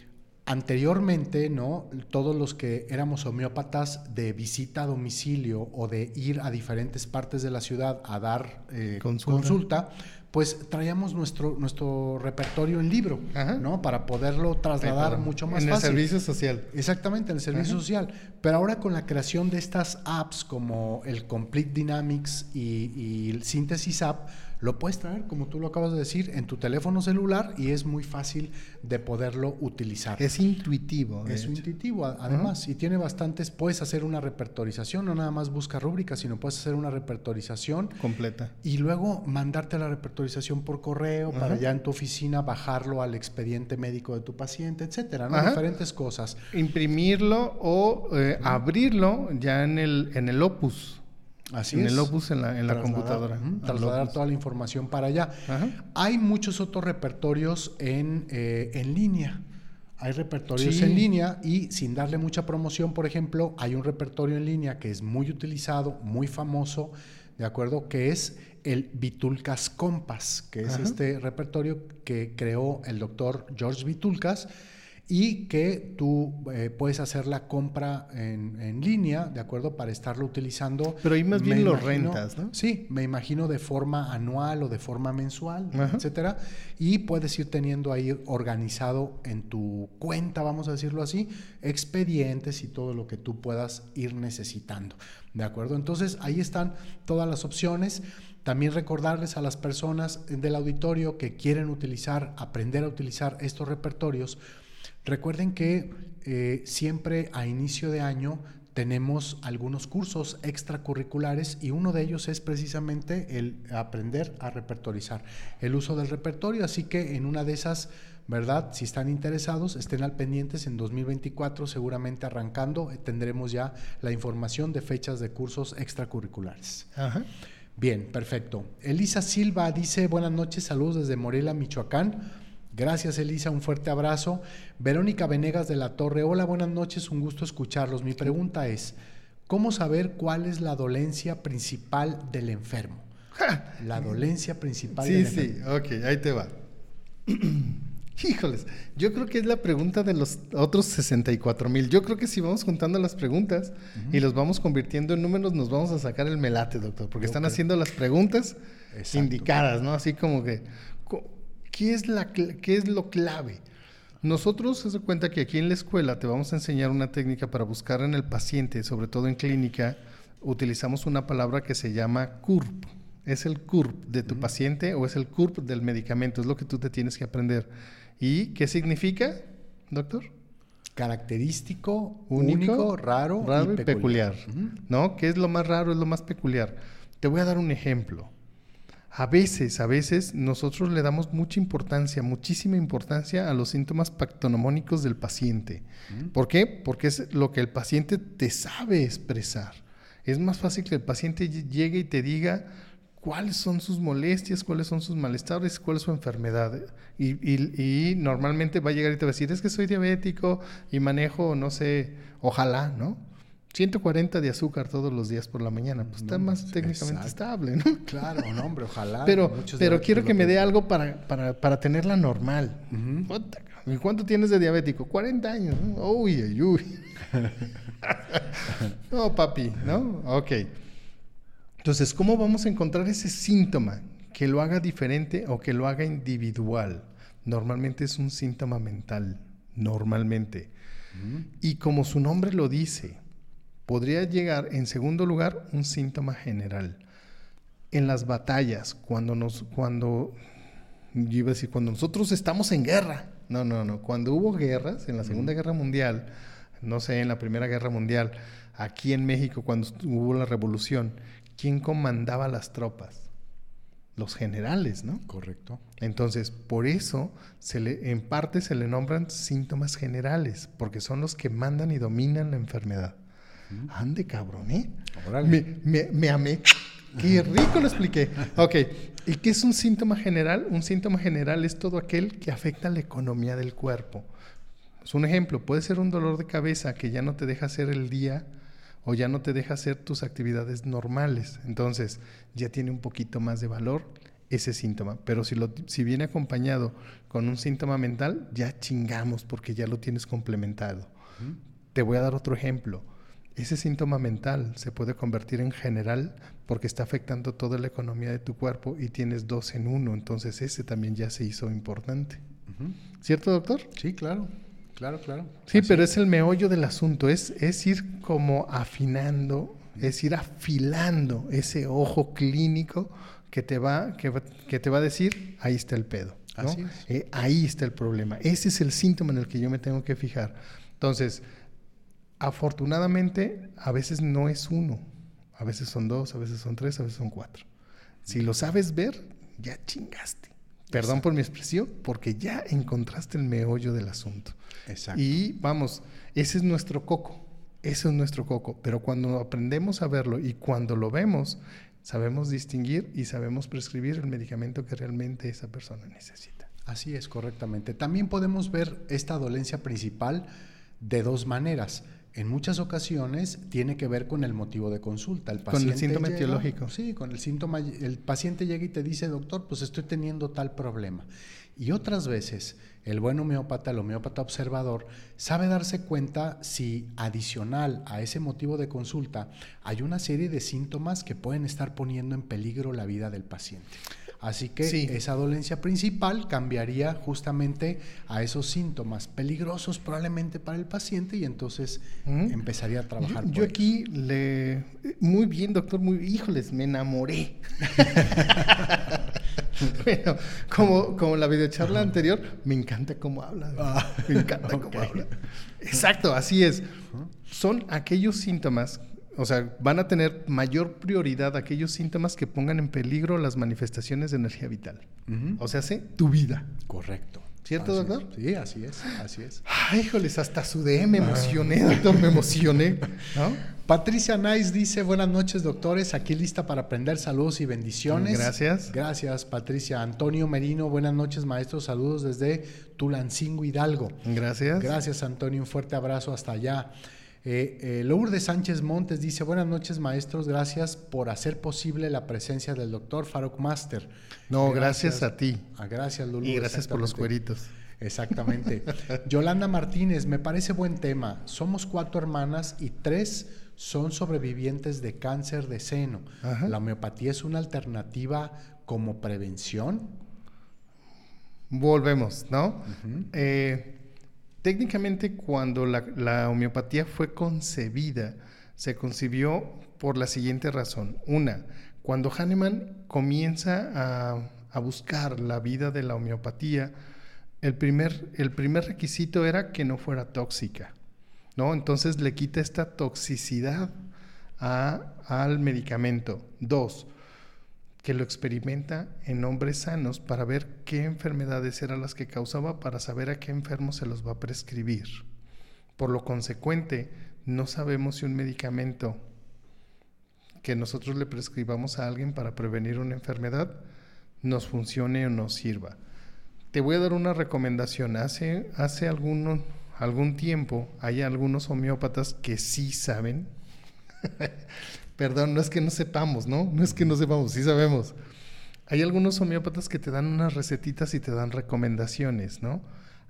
anteriormente, ¿no? Todos los que éramos homeópatas de visita a domicilio o de ir a diferentes partes de la ciudad a dar eh, consulta pues traíamos nuestro, nuestro repertorio en libro, ¿no? Para poderlo trasladar mucho más fácil. En el servicio social. Exactamente, en el servicio social. Pero ahora con la creación de estas apps como el Complete Dynamics y, y el Synthesis App, lo puedes traer, como tú lo acabas de decir, en tu teléfono celular y es muy fácil de poderlo utilizar. Es intuitivo. Es intuitivo, además, y tiene bastantes, puedes hacer una repertorización, no nada más busca rúbricas, sino puedes hacer una repertorización completa. Y luego mandarte la repertorización por correo para ya en tu oficina bajarlo al expediente médico de tu paciente, etcétera, ¿no? Diferentes cosas. Imprimirlo o eh, abrirlo ya en el, en el Opus. Así en el Opus en la, en la computadora. trasladar toda la información para allá. Hay muchos otros repertorios en, eh, en línea. Hay repertorios en línea y sin darle mucha promoción, por ejemplo, hay un repertorio en línea que es muy utilizado, muy famoso, ¿de acuerdo? Que es el Vitulcas Compass, que es este repertorio que creó el doctor George Vitulcas y que tú eh, puedes hacer la compra en, en, línea, ¿de acuerdo? Para estarlo utilizando. Pero ahí más bien lo rentas, ¿no? Sí, me imagino de forma anual o de forma mensual, etcétera. Y puedes ir teniendo ahí organizado en tu cuenta, vamos a decirlo así, expedientes y todo lo que tú puedas ir necesitando, ¿de acuerdo? Entonces ahí están todas las opciones. También recordarles a las personas del auditorio que quieren utilizar, aprender a utilizar estos repertorios, Recuerden que eh, siempre a inicio de año tenemos algunos cursos extracurriculares y uno de ellos es precisamente el aprender a repertorizar, el uso del repertorio, así que en una de esas, ¿verdad? Si están interesados, estén al pendientes en 2024, seguramente arrancando, eh, tendremos ya la información de fechas de cursos extracurriculares. Bien, perfecto. Elisa Silva dice, buenas noches, saludos desde Morelia, Michoacán. Gracias Elisa, un fuerte abrazo. Verónica Venegas de la Torre, hola, buenas noches, un gusto escucharlos. Mi pregunta es, ¿cómo saber cuál es la dolencia principal del enfermo? [LAUGHS] La dolencia principal del enfermo. Sí, sí, ok, ahí te va. [CLEARS THROAT] Híjoles, yo creo que es la pregunta de los otros 64 mil. Yo creo que si vamos juntando las preguntas y los vamos convirtiendo en números, nos vamos a sacar el melate, doctor, porque están haciendo las preguntas indicadas, ¿no? Así como que, ¿Qué es, la, qué es lo clave? Nosotros se cuenta que aquí en la escuela te vamos a enseñar una técnica para buscar en el paciente, sobre todo en clínica, utilizamos una palabra que se llama CURP. Es el CURP de tu paciente o es el CURP del medicamento, es lo que tú te tienes que aprender. ¿Y qué significa, doctor? Característico, único, raro, y peculiar. ¿No? ¿Qué es lo más raro? Es lo más peculiar. Te voy a dar un ejemplo. A veces, a veces nosotros le damos mucha importancia, muchísima importancia a los síntomas pactonomónicos del paciente. ¿Por qué? Porque es lo que el paciente te sabe expresar. Es más fácil que el paciente llegue y te diga cuáles son sus molestias, cuáles son sus malestares, cuál es su enfermedad. Y, y, normalmente va a llegar y te va a decir, es que soy diabético y manejo, no sé, ojalá, ¿no? 140 de azúcar todos los días por la mañana, pues está más técnicamente estable, ¿no? Claro, no, hombre, ojalá. Pero, pero quiero que me dé algo para, para, para tenerla normal. ¿Y cuánto tienes de diabético? 40 años. Uy, uy, uy. [LAUGHS] no, papi, ¿no? Ok. Entonces, ¿cómo vamos a encontrar ese síntoma que lo haga diferente o que lo haga individual? Normalmente es un síntoma mental, normalmente. Y como su nombre lo dice, podría llegar en segundo lugar un síntoma general. En las batallas, cuando nos, cuando, yo iba a decir, cuando nosotros estamos en guerra, no, no, no, cuando hubo guerras, en la Segunda Guerra Mundial, no sé, en la Primera Guerra Mundial, aquí en México, cuando hubo la revolución, ¿quién comandaba las tropas? Los generales, ¿no? Correcto. Entonces, por eso, se le, en parte se le nombran síntomas generales, porque son los que mandan y dominan la enfermedad. Ande, cabrón, ¿eh? Me, me, amé. Qué rico lo expliqué. Ok, ¿y qué es un síntoma general? Un síntoma general es todo aquel que afecta la economía del cuerpo. Es un ejemplo, puede ser un dolor de cabeza que ya no te deja hacer el día o ya no te deja hacer tus actividades normales. Entonces, ya tiene un poquito más de valor ese síntoma. Pero si, lo, si viene acompañado con un síntoma mental, ya chingamos porque ya lo tienes complementado. Te voy a dar otro ejemplo. Ese síntoma mental se puede convertir en general porque está afectando toda la economía de tu cuerpo y tienes dos en uno. Entonces ese también ya se hizo importante. ¿Cierto, doctor? Sí, claro. Claro, claro. Sí, pero es el meollo del asunto, es, es ir como afinando, es ir afilando ese ojo clínico que te va, que, que te va a decir, ahí está el pedo. Eh, ahí está el problema. Ese es el síntoma en el que yo me tengo que fijar. Entonces, afortunadamente, a veces no es uno, a veces son dos, a veces son tres, a veces son cuatro. Si lo sabes ver, ya chingaste. Perdón por mi expresión, porque ya encontraste el meollo del asunto. Exacto. Y vamos, ese es nuestro coco, ese es nuestro coco. Pero cuando aprendemos a verlo y cuando lo vemos, sabemos distinguir y sabemos prescribir el medicamento que realmente esa persona necesita. Así es, correctamente. También podemos ver esta dolencia principal de dos maneras. En muchas ocasiones tiene que ver con el motivo de consulta. El con el síntoma etiológico. Sí, con el síntoma. El paciente llega y te dice, doctor, pues estoy teniendo tal problema. Y otras veces, el buen homeópata, el homeópata observador, sabe darse cuenta si adicional a ese motivo de consulta hay una serie de síntomas que pueden estar poniendo en peligro la vida del paciente. Así que esa dolencia principal cambiaría justamente a esos síntomas peligrosos probablemente para el paciente y entonces empezaría a trabajar. Yo, yo aquí le... Muy bien, doctor, muy... Híjoles, me enamoré. [LAUGHS] bueno, como, como la videocharla anterior, me encanta cómo habla. Ah, me encanta cómo habla. Exacto, así es. Son aquellos síntomas o sea, van a tener mayor prioridad aquellos síntomas que pongan en peligro las manifestaciones de energía vital. O sea, ¿sí? tu vida. Correcto. ¿Cierto, doctor? Sí, así es, así es. Ay, híjoles, hasta sudé, me emocioné, doctor, me emocioné. Patricia Nice dice, buenas noches, doctores, aquí lista para aprender, saludos y bendiciones. Gracias. Gracias, Patricia. Antonio Merino, buenas noches, maestros, saludos desde Tulancingo, Hidalgo. Gracias. Gracias, Antonio, un fuerte abrazo hasta allá. Eh, eh, Lourdes Sánchez Montes dice, buenas noches maestros, gracias por hacer posible la presencia del doctor Faruk Master. No, gracias, a ti. Ah, gracias Lourdes. Y gracias por los cueritos. Exactamente. [LAUGHS] Yolanda Martínez, me parece buen tema. Somos cuatro hermanas y tres son sobrevivientes de cáncer de seno. ¿La homeopatía es una alternativa como prevención? Volvemos, ¿no? Técnicamente cuando la, homeopatía fue concebida, se concibió por la siguiente razón. Una, cuando Hahnemann comienza a, buscar la vida de la homeopatía, el primer, el primer requisito era que no fuera tóxica. ¿no? Entonces le quita esta toxicidad al medicamento. Dos, que lo experimenta en hombres sanos para ver qué enfermedades eran las que causaba para saber a qué enfermos se los va a prescribir. Por lo consecuente, no sabemos si un medicamento que nosotros le prescribamos a alguien para prevenir una enfermedad nos funcione o nos sirva. Te voy a dar una recomendación. Hace, hace algún, algún tiempo hay algunos homeópatas que sí saben [LAUGHS] Perdón, no es que no sepamos, ¿no? No es que no sepamos, sí sabemos. Hay algunos homeópatas que te dan unas recetitas y te dan recomendaciones, ¿no?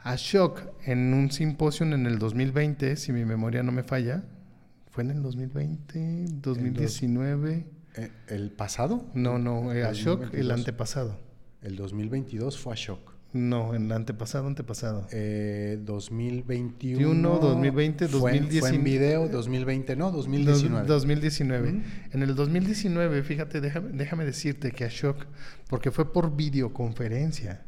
Ashok, en un simposio en el 2020, si mi memoria no me falla, ¿fue en el 2020, 2019? Eh, ¿El pasado? No, no, eh, Ashok, el antepasado. El 2022 fue Ashok. No, en el antepasado, antepasado. Eh, 2021. 2020, 2019. Fue en video, 2020, no, 2019. 2019. En el 2019, fíjate, déjame, déjame decirte que Ashok, porque fue por videoconferencia.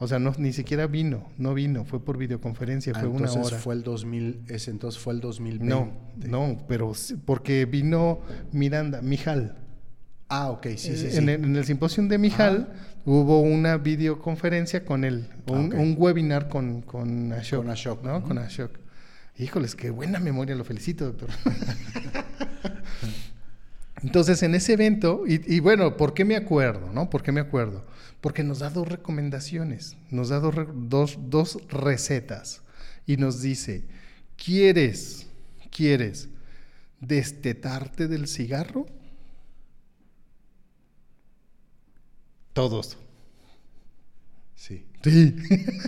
O sea, no, ni siquiera vino, no vino, fue por videoconferencia, fue ah, una hora. Fue el 2000, ese entonces fue el 2020. No, no, pero porque vino Miranda, Mijal. Ah, ok, sí, sí, eh, sí. En el, en el simposio de Mijal hubo una videoconferencia con él, un, webinar con, con Ashok. Con Ashok. ¿no? Con Ashok. Híjoles, qué buena memoria, lo felicito, doctor. [LAUGHS] Entonces, en ese evento, y, bueno, ¿por qué me acuerdo? ¿no? ¿Por qué me acuerdo? Porque nos da dos recomendaciones, nos da dos, dos, dos recetas. y nos dice, ¿quieres, quieres destetarte del cigarro? Todos. Sí. Sí.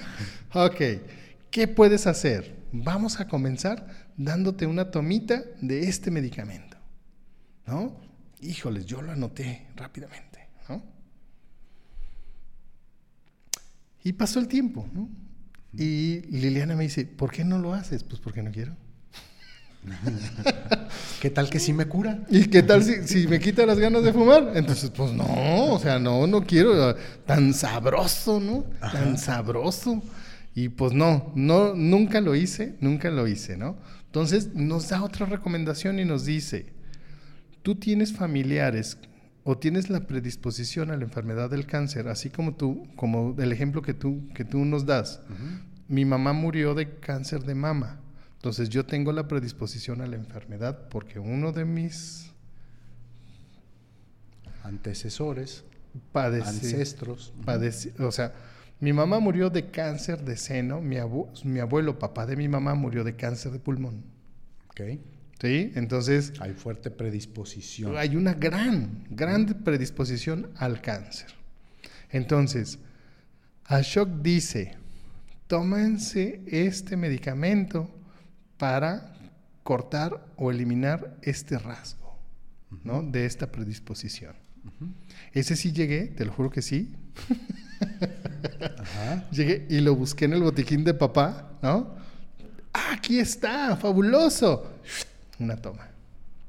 [LAUGHS] ok. ¿Qué puedes hacer? Vamos a comenzar dándote una tomita de este medicamento. ¿No? Híjoles, yo lo anoté rápidamente. ¿no? Y pasó el tiempo. ¿no? Y Liliana me dice, ¿por qué no lo haces? Pues porque no quiero. ¿Qué tal que sí me cura? ¿Y qué tal si, si, me quita las ganas de fumar? Entonces, pues no, o sea, no, no quiero. Tan sabroso, ¿no? Tan sabroso. Y pues no, no, nunca lo hice, nunca lo hice, ¿no? Entonces nos da otra recomendación y nos dice, tú tienes familiares o tienes la predisposición a la enfermedad del cáncer, así como tú, como el ejemplo que tú, que tú nos das. Uh -huh. Mi mamá murió de cáncer de mama. Entonces yo tengo la predisposición a la enfermedad porque uno de mis antecesores, padece, ancestros, padece, o sea, mi mamá murió de cáncer de seno, mi, abu mi, abuelo, papá de mi mamá, murió de cáncer de pulmón. Ok. ¿Sí? Entonces... Hay fuerte predisposición. Hay una gran, gran predisposición al cáncer. Entonces, Ashok dice, tómense este medicamento para cortar o eliminar este rasgo, uh -huh. ¿no? De esta predisposición. Uh -huh. Ese sí llegué, te lo juro que sí. Ajá. [LAUGHS] Llegué y lo busqué en el botiquín de papá, ¿no? ¡Ah, aquí está, fabuloso. Una toma.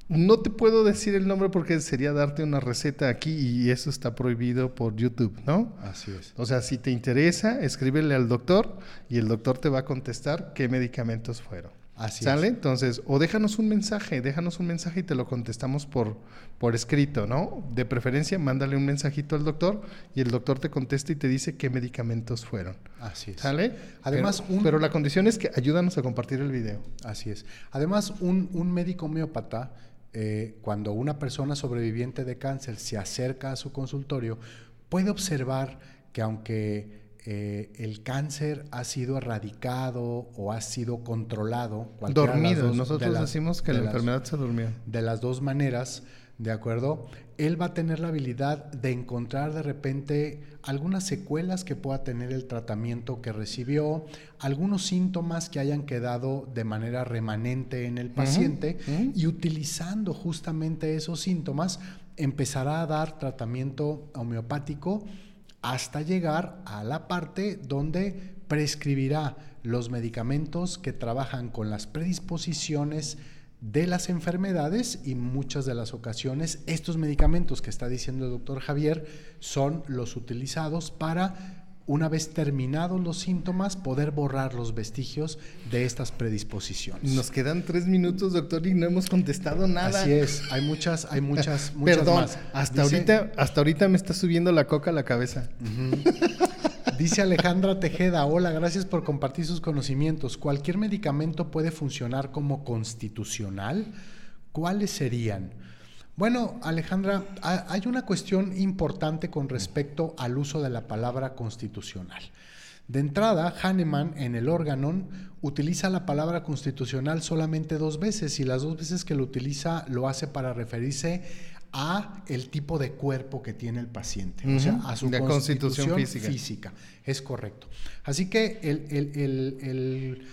No te puedo decir el nombre porque sería darte una receta aquí y eso está prohibido por YouTube, ¿no? Así es. O sea, si te interesa, escríbele al doctor y el doctor te va a contestar qué medicamentos fueron. Así ¿Sale? es. Entonces, o déjanos un mensaje, déjanos un mensaje y te lo contestamos por, por escrito, ¿no? De preferencia, mándale un mensajito al doctor y el doctor te contesta y te dice qué medicamentos fueron. Así es. ¿Sale? Además, pero, un- pero la condición es que ayúdanos a compartir el video. Así es. Además, un, un médico homeópata, eh, cuando una persona sobreviviente de cáncer se acerca a su consultorio, puede observar que aunque eh, el cáncer ha sido erradicado o ha sido controlado, Dormido. dos- Nosotros de las- decimos que de la las- enfermedad se durmió. de las dos maneras, ¿de acuerdo? Él va a tener la habilidad de encontrar de repente algunas secuelas que pueda tener el tratamiento que recibió, algunos síntomas que hayan quedado de manera remanente en el paciente y utilizando justamente esos síntomas empezará a dar tratamiento homeopático hasta llegar a la parte donde prescribirá los medicamentos que trabajan con las predisposiciones de las enfermedades y muchas de las ocasiones estos medicamentos que está diciendo el doctor Javier son los utilizados para una vez terminados los síntomas poder borrar los vestigios de estas predisposiciones. Nos quedan tres minutos, doctor, y no hemos contestado nada. Así es, hay muchas, hay muchas, [LAUGHS] muchas Perdón, más. hasta Dice- ahorita, hasta ahorita me está subiendo la coca a la cabeza. Dice Alejandra Tejeda, hola, gracias por compartir sus conocimientos. ¿Cualquier medicamento puede funcionar como constitucional? ¿Cuáles serían? Bueno, Alejandra, ha- hay una cuestión importante con respecto al uso de la palabra constitucional. De entrada, Hahnemann en el órganon utiliza la palabra constitucional solamente dos veces y las dos veces que lo utiliza lo hace para referirse a el tipo de cuerpo que tiene el paciente, o sea, a su de constitución, constitución física. física. Es correcto. Así que el- el- el- el,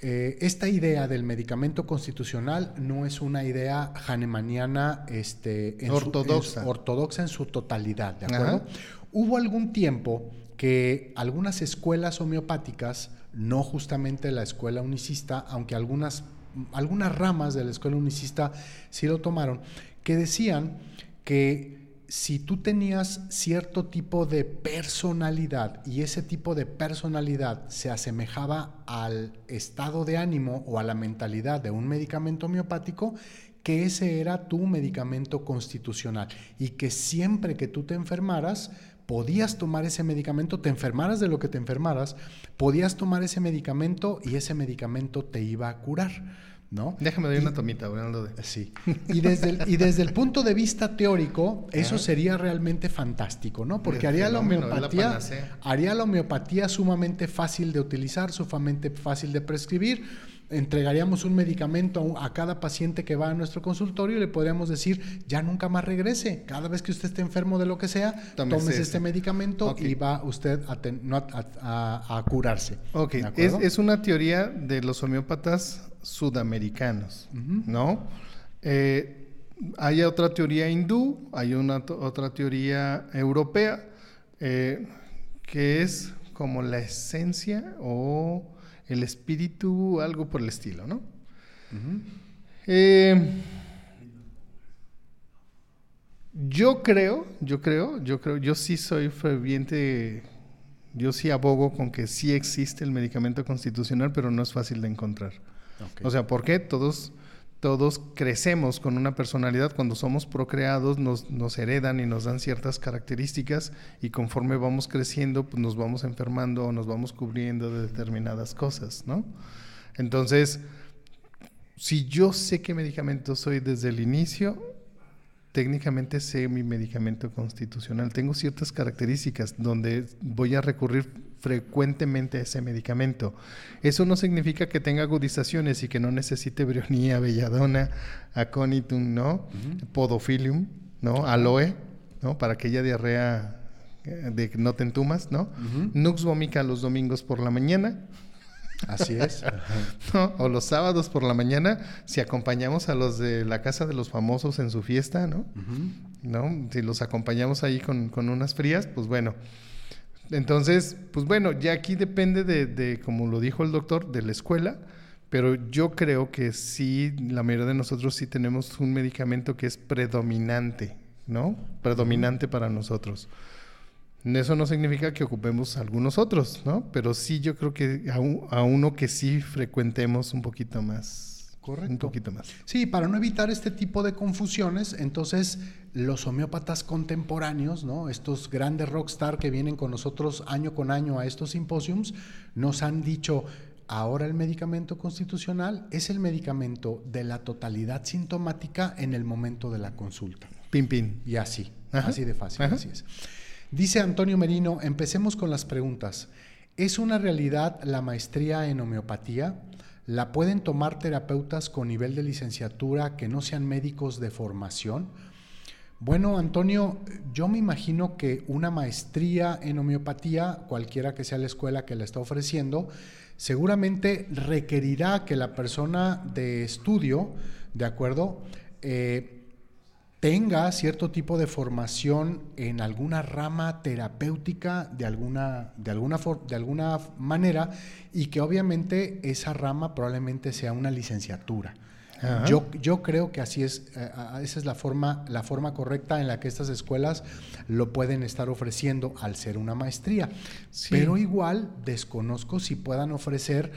eh, esta idea del medicamento constitucional no es una idea hahnemanniana este, en su- Ortodoxa. en su- ortodoxa en su totalidad, ¿de acuerdo? Ajá. Hubo algún tiempo que algunas escuelas homeopáticas, no justamente la escuela unicista, aunque algunas, algunas ramas de la escuela unicista sí lo tomaron, que decían que si tú tenías cierto tipo de personalidad y ese tipo de personalidad se asemejaba al estado de ánimo o a la mentalidad de un medicamento homeopático, que ese era tu medicamento constitucional y que siempre que tú te enfermaras, podías tomar ese medicamento, te enfermaras de lo que te enfermaras, podías tomar ese medicamento y ese medicamento te iba a curar. ¿No? Déjame dar una tomita hablando de... Sí. Y desde el, y desde el punto de vista teórico, eso sería realmente fantástico, ¿no? Porque haría la homeopatía, haría la homeopatía sumamente fácil de utilizar, sumamente fácil de prescribir entregaríamos un medicamento a cada paciente que va a nuestro consultorio y le podríamos decir, ya nunca más regrese. Cada vez que usted esté enfermo de lo que sea, tómese, este medicamento y va usted a, curarse. Ok, es, una teoría de los homeópatas sudamericanos, ¿no? Eh, hay otra teoría hindú, hay una otra teoría europea, eh, que es como la esencia o el espíritu, algo por el estilo, ¿no? Eh, yo creo, yo creo, yo creo, yo sí soy ferviente, yo sí abogo con que sí existe el medicamento constitucional, pero no es fácil de encontrar. O sea, ¿por qué? Todos todos crecemos con una personalidad, cuando somos procreados nos, heredan y nos dan ciertas características y conforme vamos creciendo pues nos vamos enfermando o nos vamos cubriendo de determinadas cosas, ¿no? Entonces, si yo sé qué medicamento soy desde el inicio, técnicamente sé mi medicamento constitucional. Tengo ciertas características donde voy a recurrir frecuentemente a ese medicamento. Eso no significa que tenga agudizaciones y que no necesite brionía, belladona, aconitum, ¿no? Podofilium, ¿no? Aloe, ¿no? Para aquella diarrea eh, de que no te entumas, ¿no? Nux vomica los domingos por la mañana, Así es. O los sábados por la mañana, si acompañamos a los de la casa de los famosos en su fiesta, ¿no? ¿No? Si los acompañamos ahí con, unas frías, pues bueno. Entonces, pues bueno, ya aquí depende de, de, como lo dijo el doctor, de la escuela, pero yo creo que sí, la mayoría de nosotros sí tenemos un medicamento que es predominante, ¿no? Predominante para nosotros. Eso no significa que ocupemos algunos otros, ¿no? Pero sí yo creo que a, uno que sí frecuentemos un poquito más. Correcto. Un poquito más. Sí, para no evitar este tipo de confusiones, entonces los homeópatas contemporáneos, ¿no? Estos grandes rockstar que vienen con nosotros año con año a estos simposiums, nos han dicho, ahora el medicamento constitucional es el medicamento de la totalidad sintomática en el momento de la consulta. Pin, pin. Y así, así de fácil, así es. Dice Antonio Merino, empecemos con las preguntas. ¿Es una realidad la maestría en homeopatía? ¿La pueden tomar terapeutas con nivel de licenciatura que no sean médicos de formación? Bueno, Antonio, yo me imagino que una maestría en homeopatía, cualquiera que sea la escuela que la está ofreciendo, seguramente requerirá que la persona de estudio, ¿de acuerdo? Eh, tenga cierto tipo de formación en alguna rama terapéutica de alguna, de alguna, de alguna manera y que obviamente esa rama probablemente sea una licenciatura. Yo, yo, creo que así es, eh, esa es la forma, la forma correcta en la que estas escuelas lo pueden estar ofreciendo al ser una maestría. Pero igual desconozco si puedan ofrecer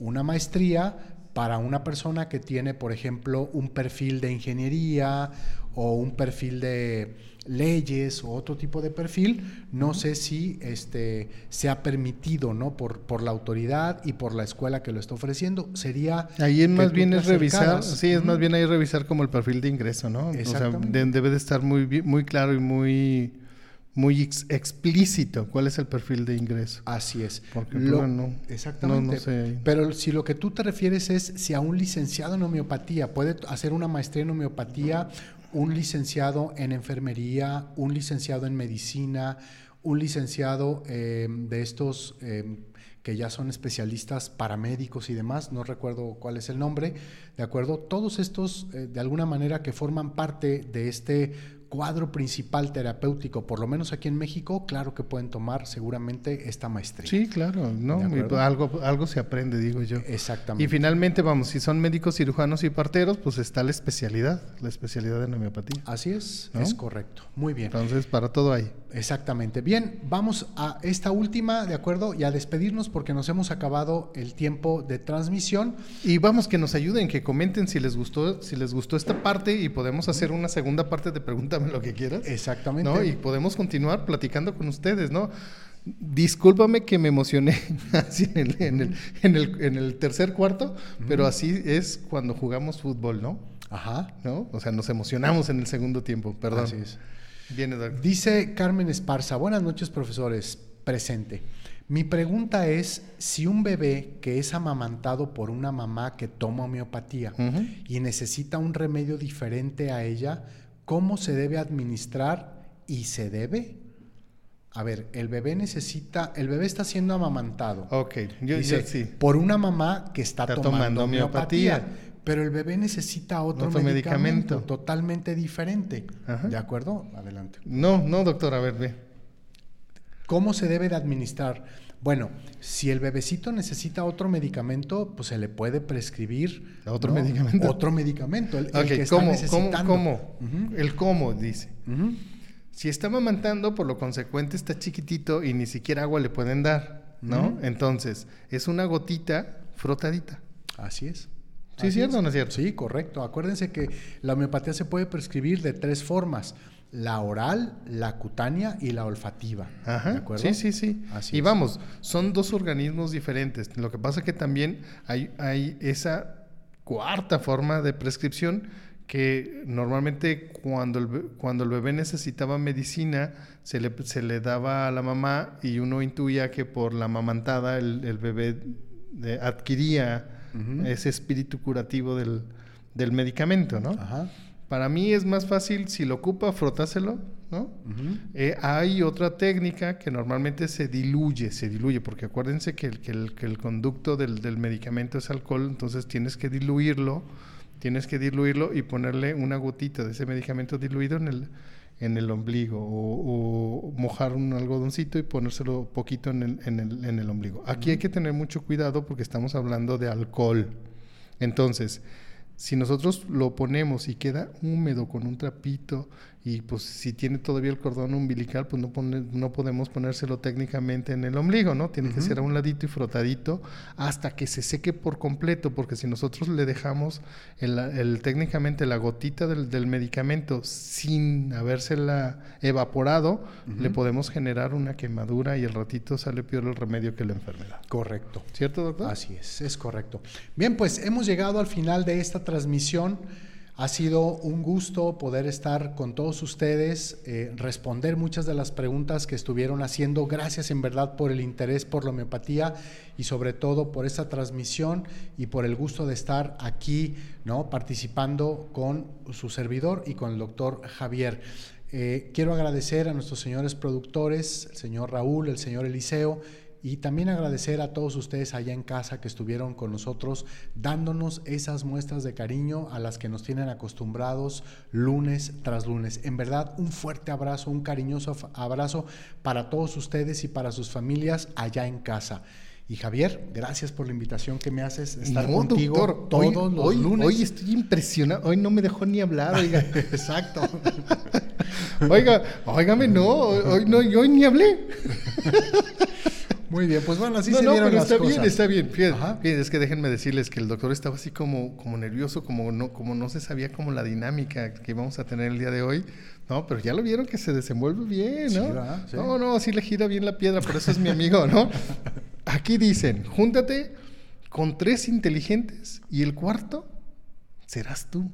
una maestría para una persona que tiene, por ejemplo, un perfil de ingeniería o un perfil de leyes o otro tipo de perfil, no sé si este, se ha permitido ¿no? por, por la autoridad y por la escuela que lo está ofreciendo. Sería... Ahí es más bien es revisar, sí, es más bien ahí revisar como el perfil de ingreso, ¿no? O sea, debe de estar muy, muy claro y muy muy explícito cuál es el perfil de ingreso. Así es. Porque no, exactamente. Pero si lo que tú te refieres es si a un licenciado en homeopatía puede hacer una maestría en homeopatía un licenciado en enfermería, un licenciado en medicina, un licenciado eh, de estos eh, que ya son especialistas paramédicos y demás, no recuerdo cuál es el nombre, ¿de acuerdo? Todos estos, eh, de alguna manera, que forman parte de este cuadro principal terapéutico, por lo menos aquí en México, claro que pueden tomar seguramente esta maestría. Sí, claro, ¿no? algo, algo se aprende, digo yo. Exactamente. Y finalmente, vamos, si son médicos, cirujanos y parteros, pues está la especialidad, la especialidad en homeopatía. Así es, es correcto. Muy bien. Entonces, para todo hay. Exactamente. Bien, vamos a esta última, ¿de acuerdo? Y a despedirnos porque nos hemos acabado el tiempo de transmisión. Y vamos, que nos ayuden, que comenten si les gustó, si les gustó esta parte y podemos hacer una segunda parte de Pregúntame lo que quieras. Exactamente. ¿no? Y podemos continuar platicando con ustedes, ¿no? Discúlpame que me emocioné [LAUGHS] así en el, en el, en el, en el tercer cuarto, pero así es cuando jugamos fútbol, ¿no? Ajá. ¿No? O sea, nos emocionamos en el segundo tiempo, perdón. Así es. Dice Carmen Esparza, buenas noches profesores, presente. Mi pregunta es si un bebé que es amamantado por una mamá que toma homeopatía y necesita un remedio diferente a ella, ¿cómo se debe administrar y se debe? A ver, el bebé necesita, el bebé está siendo amamantado. Ok, yo, Dice, yo sí. por una mamá que está, Está tomando, tomando homeopatía, homeopatía. pero el bebé necesita otro, Otro medicamento, medicamento. totalmente diferente. Ajá. ¿De acuerdo? Adelante. No, no, doctor, a ver, ve. ¿Cómo se debe de administrar? Bueno, si el bebecito necesita otro medicamento, pues se le puede prescribir ¿Otro medicamento? Otro medicamento, el, que ¿cómo, cómo, necesitando. cómo? Ujú, El cómo, dice. Si está amamantando, por lo consecuente está chiquitito y ni siquiera agua le pueden dar, ¿no? Entonces, es una gotita frotadita. Así es. ¿Sí es cierto o no es cierto? Sí, correcto. Acuérdense que la homeopatía se puede prescribir de tres formas: la oral, la cutánea y la olfativa. ¿De Ajá. acuerdo? Sí, sí, sí. Así y es. vamos, son dos organismos diferentes. Lo que pasa que también hay, hay esa cuarta forma de prescripción que normalmente cuando el, cuando el bebé necesitaba medicina se le, se le daba a la mamá y uno intuía que por la mamantada el, el bebé adquiría ese espíritu curativo del, del medicamento, ¿no? Ajá. Para mí es más fácil, si lo ocupa, frotáselo, ¿no? Eh, hay otra técnica que normalmente se diluye, se diluye, porque acuérdense que el, que el, que el conducto del, del medicamento es alcohol, entonces tienes que diluirlo, tienes que diluirlo y ponerle una gotita de ese medicamento diluido en el, en el ombligo o, o mojar un algodoncito y ponérselo poquito en el, en el, en el ombligo. Aquí hay que tener mucho cuidado porque estamos hablando de alcohol. Entonces, si nosotros lo ponemos y queda húmedo con un trapito y pues si tiene todavía el cordón umbilical, pues no, pone- no podemos ponérselo técnicamente en el ombligo, ¿no? Tiene que ser a un ladito y frotadito hasta que se seque por completo, porque si nosotros le dejamos el, el- técnicamente la gotita del, del medicamento sin habérsela evaporado, le podemos generar una quemadura y el ratito sale peor el remedio que la enfermedad. Correcto. ¿Cierto, doctor? Así es, es correcto. Bien, pues hemos llegado al final de esta transmisión. Ha sido un gusto poder estar con todos ustedes, eh, responder muchas de las preguntas que estuvieron haciendo. Gracias en verdad por el interés por la homeopatía y sobre todo por esta transmisión y por el gusto de estar aquí, ¿no? Participando con su servidor y con el doctor Javier. Eh, quiero agradecer a nuestros señores productores, el señor Raúl, el señor Eliseo, y también agradecer a todos ustedes allá en casa que estuvieron con nosotros dándonos esas muestras de cariño a las que nos tienen acostumbrados lunes tras lunes. En verdad, un fuerte abrazo, un cariñoso abrazo para todos ustedes y para sus familias allá en casa. Y Javier, gracias por la invitación que me haces de estar No, contigo doctor, todos hoy, los hoy- lunes. Hoy estoy impresionado. Hoy no me dejó ni hablar, oiga. [LAUGHS] Exacto. [LAUGHS] Oiga, óigame, no, hoy no, hoy ni hablé. [LAUGHS] Muy bien, pues bueno, así no, se no, pero las está cosas. bien, está bien. Fíjate, es que déjenme decirles que el doctor estaba así como, como nervioso, como no, como no se sabía como la dinámica que íbamos a tener el día de hoy. No, pero ya lo vieron que se desenvuelve bien, Sí, ¿no? ¿verdad? Sí. No, no, sí le gira bien la piedra, por eso es mi amigo, ¿no? Aquí dicen, júntate con tres inteligentes y el cuarto serás tú.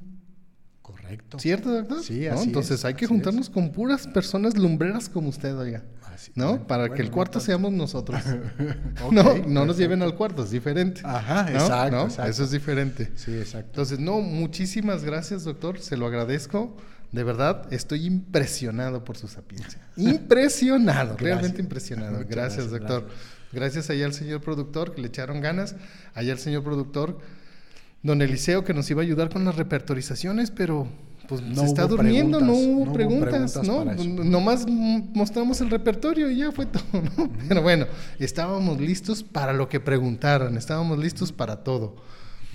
Correcto. ¿Cierto, doctor? Sí, ¿No? así Entonces es, hay que juntarnos es. con puras personas lumbreras como usted, oiga. Así- ¿No? bueno, Para que el cuarto no seamos nosotros. [LAUGHS] No, no nos lleven al cuarto, es diferente. Ajá, ¿No? exacto, ¿No? exacto. Eso es diferente. Sí, exacto. Entonces, no, muchísimas gracias, doctor. Se lo agradezco. De verdad, estoy impresionado por su sapiencia. [LAUGHS] Impresionado, Gracias. realmente impresionado. Gracias, gracias, doctor. Gracias. allá al señor productor que le echaron ganas. Allá al señor productor, don Eliseo, que nos iba a ayudar con las repertorizaciones, pero pues No se está durmiendo, no hubo no hubo preguntas, ¿no? Nomás mostramos el repertorio y ya fue todo, ¿no? Pero bueno, estábamos listos para lo que preguntaran, estábamos listos para todo.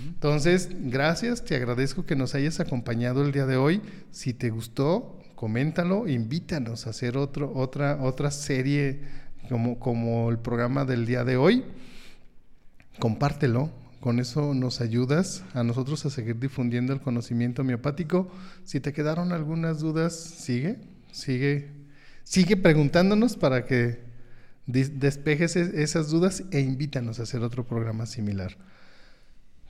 Entonces, gracias, te agradezco que nos hayas acompañado el día de hoy. Si te gustó, coméntalo, invítanos a hacer otro, otra, otra serie como, como el programa del día de hoy. Compártelo, con eso nos ayudas a nosotros a seguir difundiendo el conocimiento homeopático. Si te quedaron algunas dudas, sigue, sigue, sigue preguntándonos para que despejes esas dudas e invítanos a hacer otro programa similar.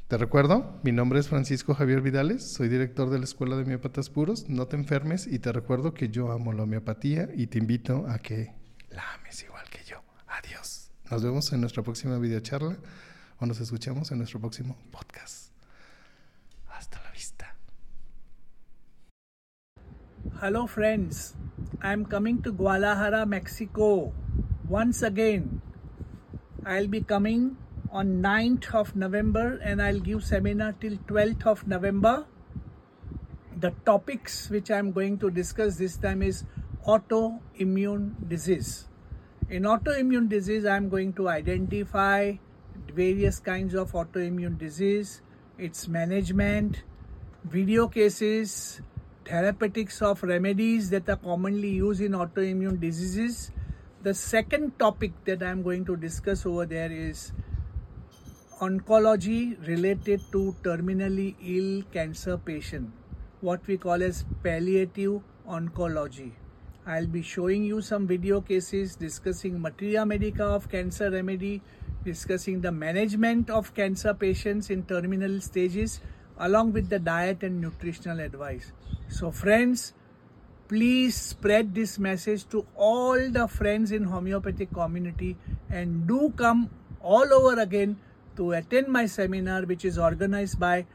Te recuerdo, mi nombre es Francisco Javier Vidales, soy director de la Escuela de Homeópatas Puros. No te enfermes y te recuerdo que yo amo la homeopatía y te invito a que la ames igual que yo. Adiós. Nos vemos en nuestra próxima videocharla o nos escuchamos en nuestro próximo podcast. Hasta la vista. Hello, friends. I'm coming to Guadalajara, Mexico. Once again, I'll be coming on 9th of November and I'll give seminar till 12th of November. The topics which I'm going to discuss this time is autoimmune disease. In autoimmune disease, I'm going to identify various kinds of autoimmune disease, its management, video cases, therapeutics of remedies that are commonly used in autoimmune diseases. The second topic that I'm going to discuss over there is oncology related to terminally ill cancer patient, what we call as palliative oncology. I'll be showing you some video cases discussing materia medica of cancer remedy, discussing the management of cancer patients in terminal stages along with the diet and nutritional advice. So friends, please spread this message to all the friends in homeopathic community and do come all over again to attend my seminar, which is organized by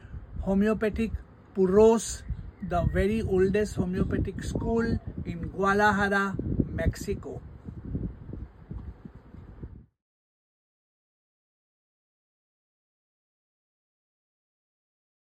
Homeopathic Puros, the very oldest homeopathic school in Guadalajara, Mexico.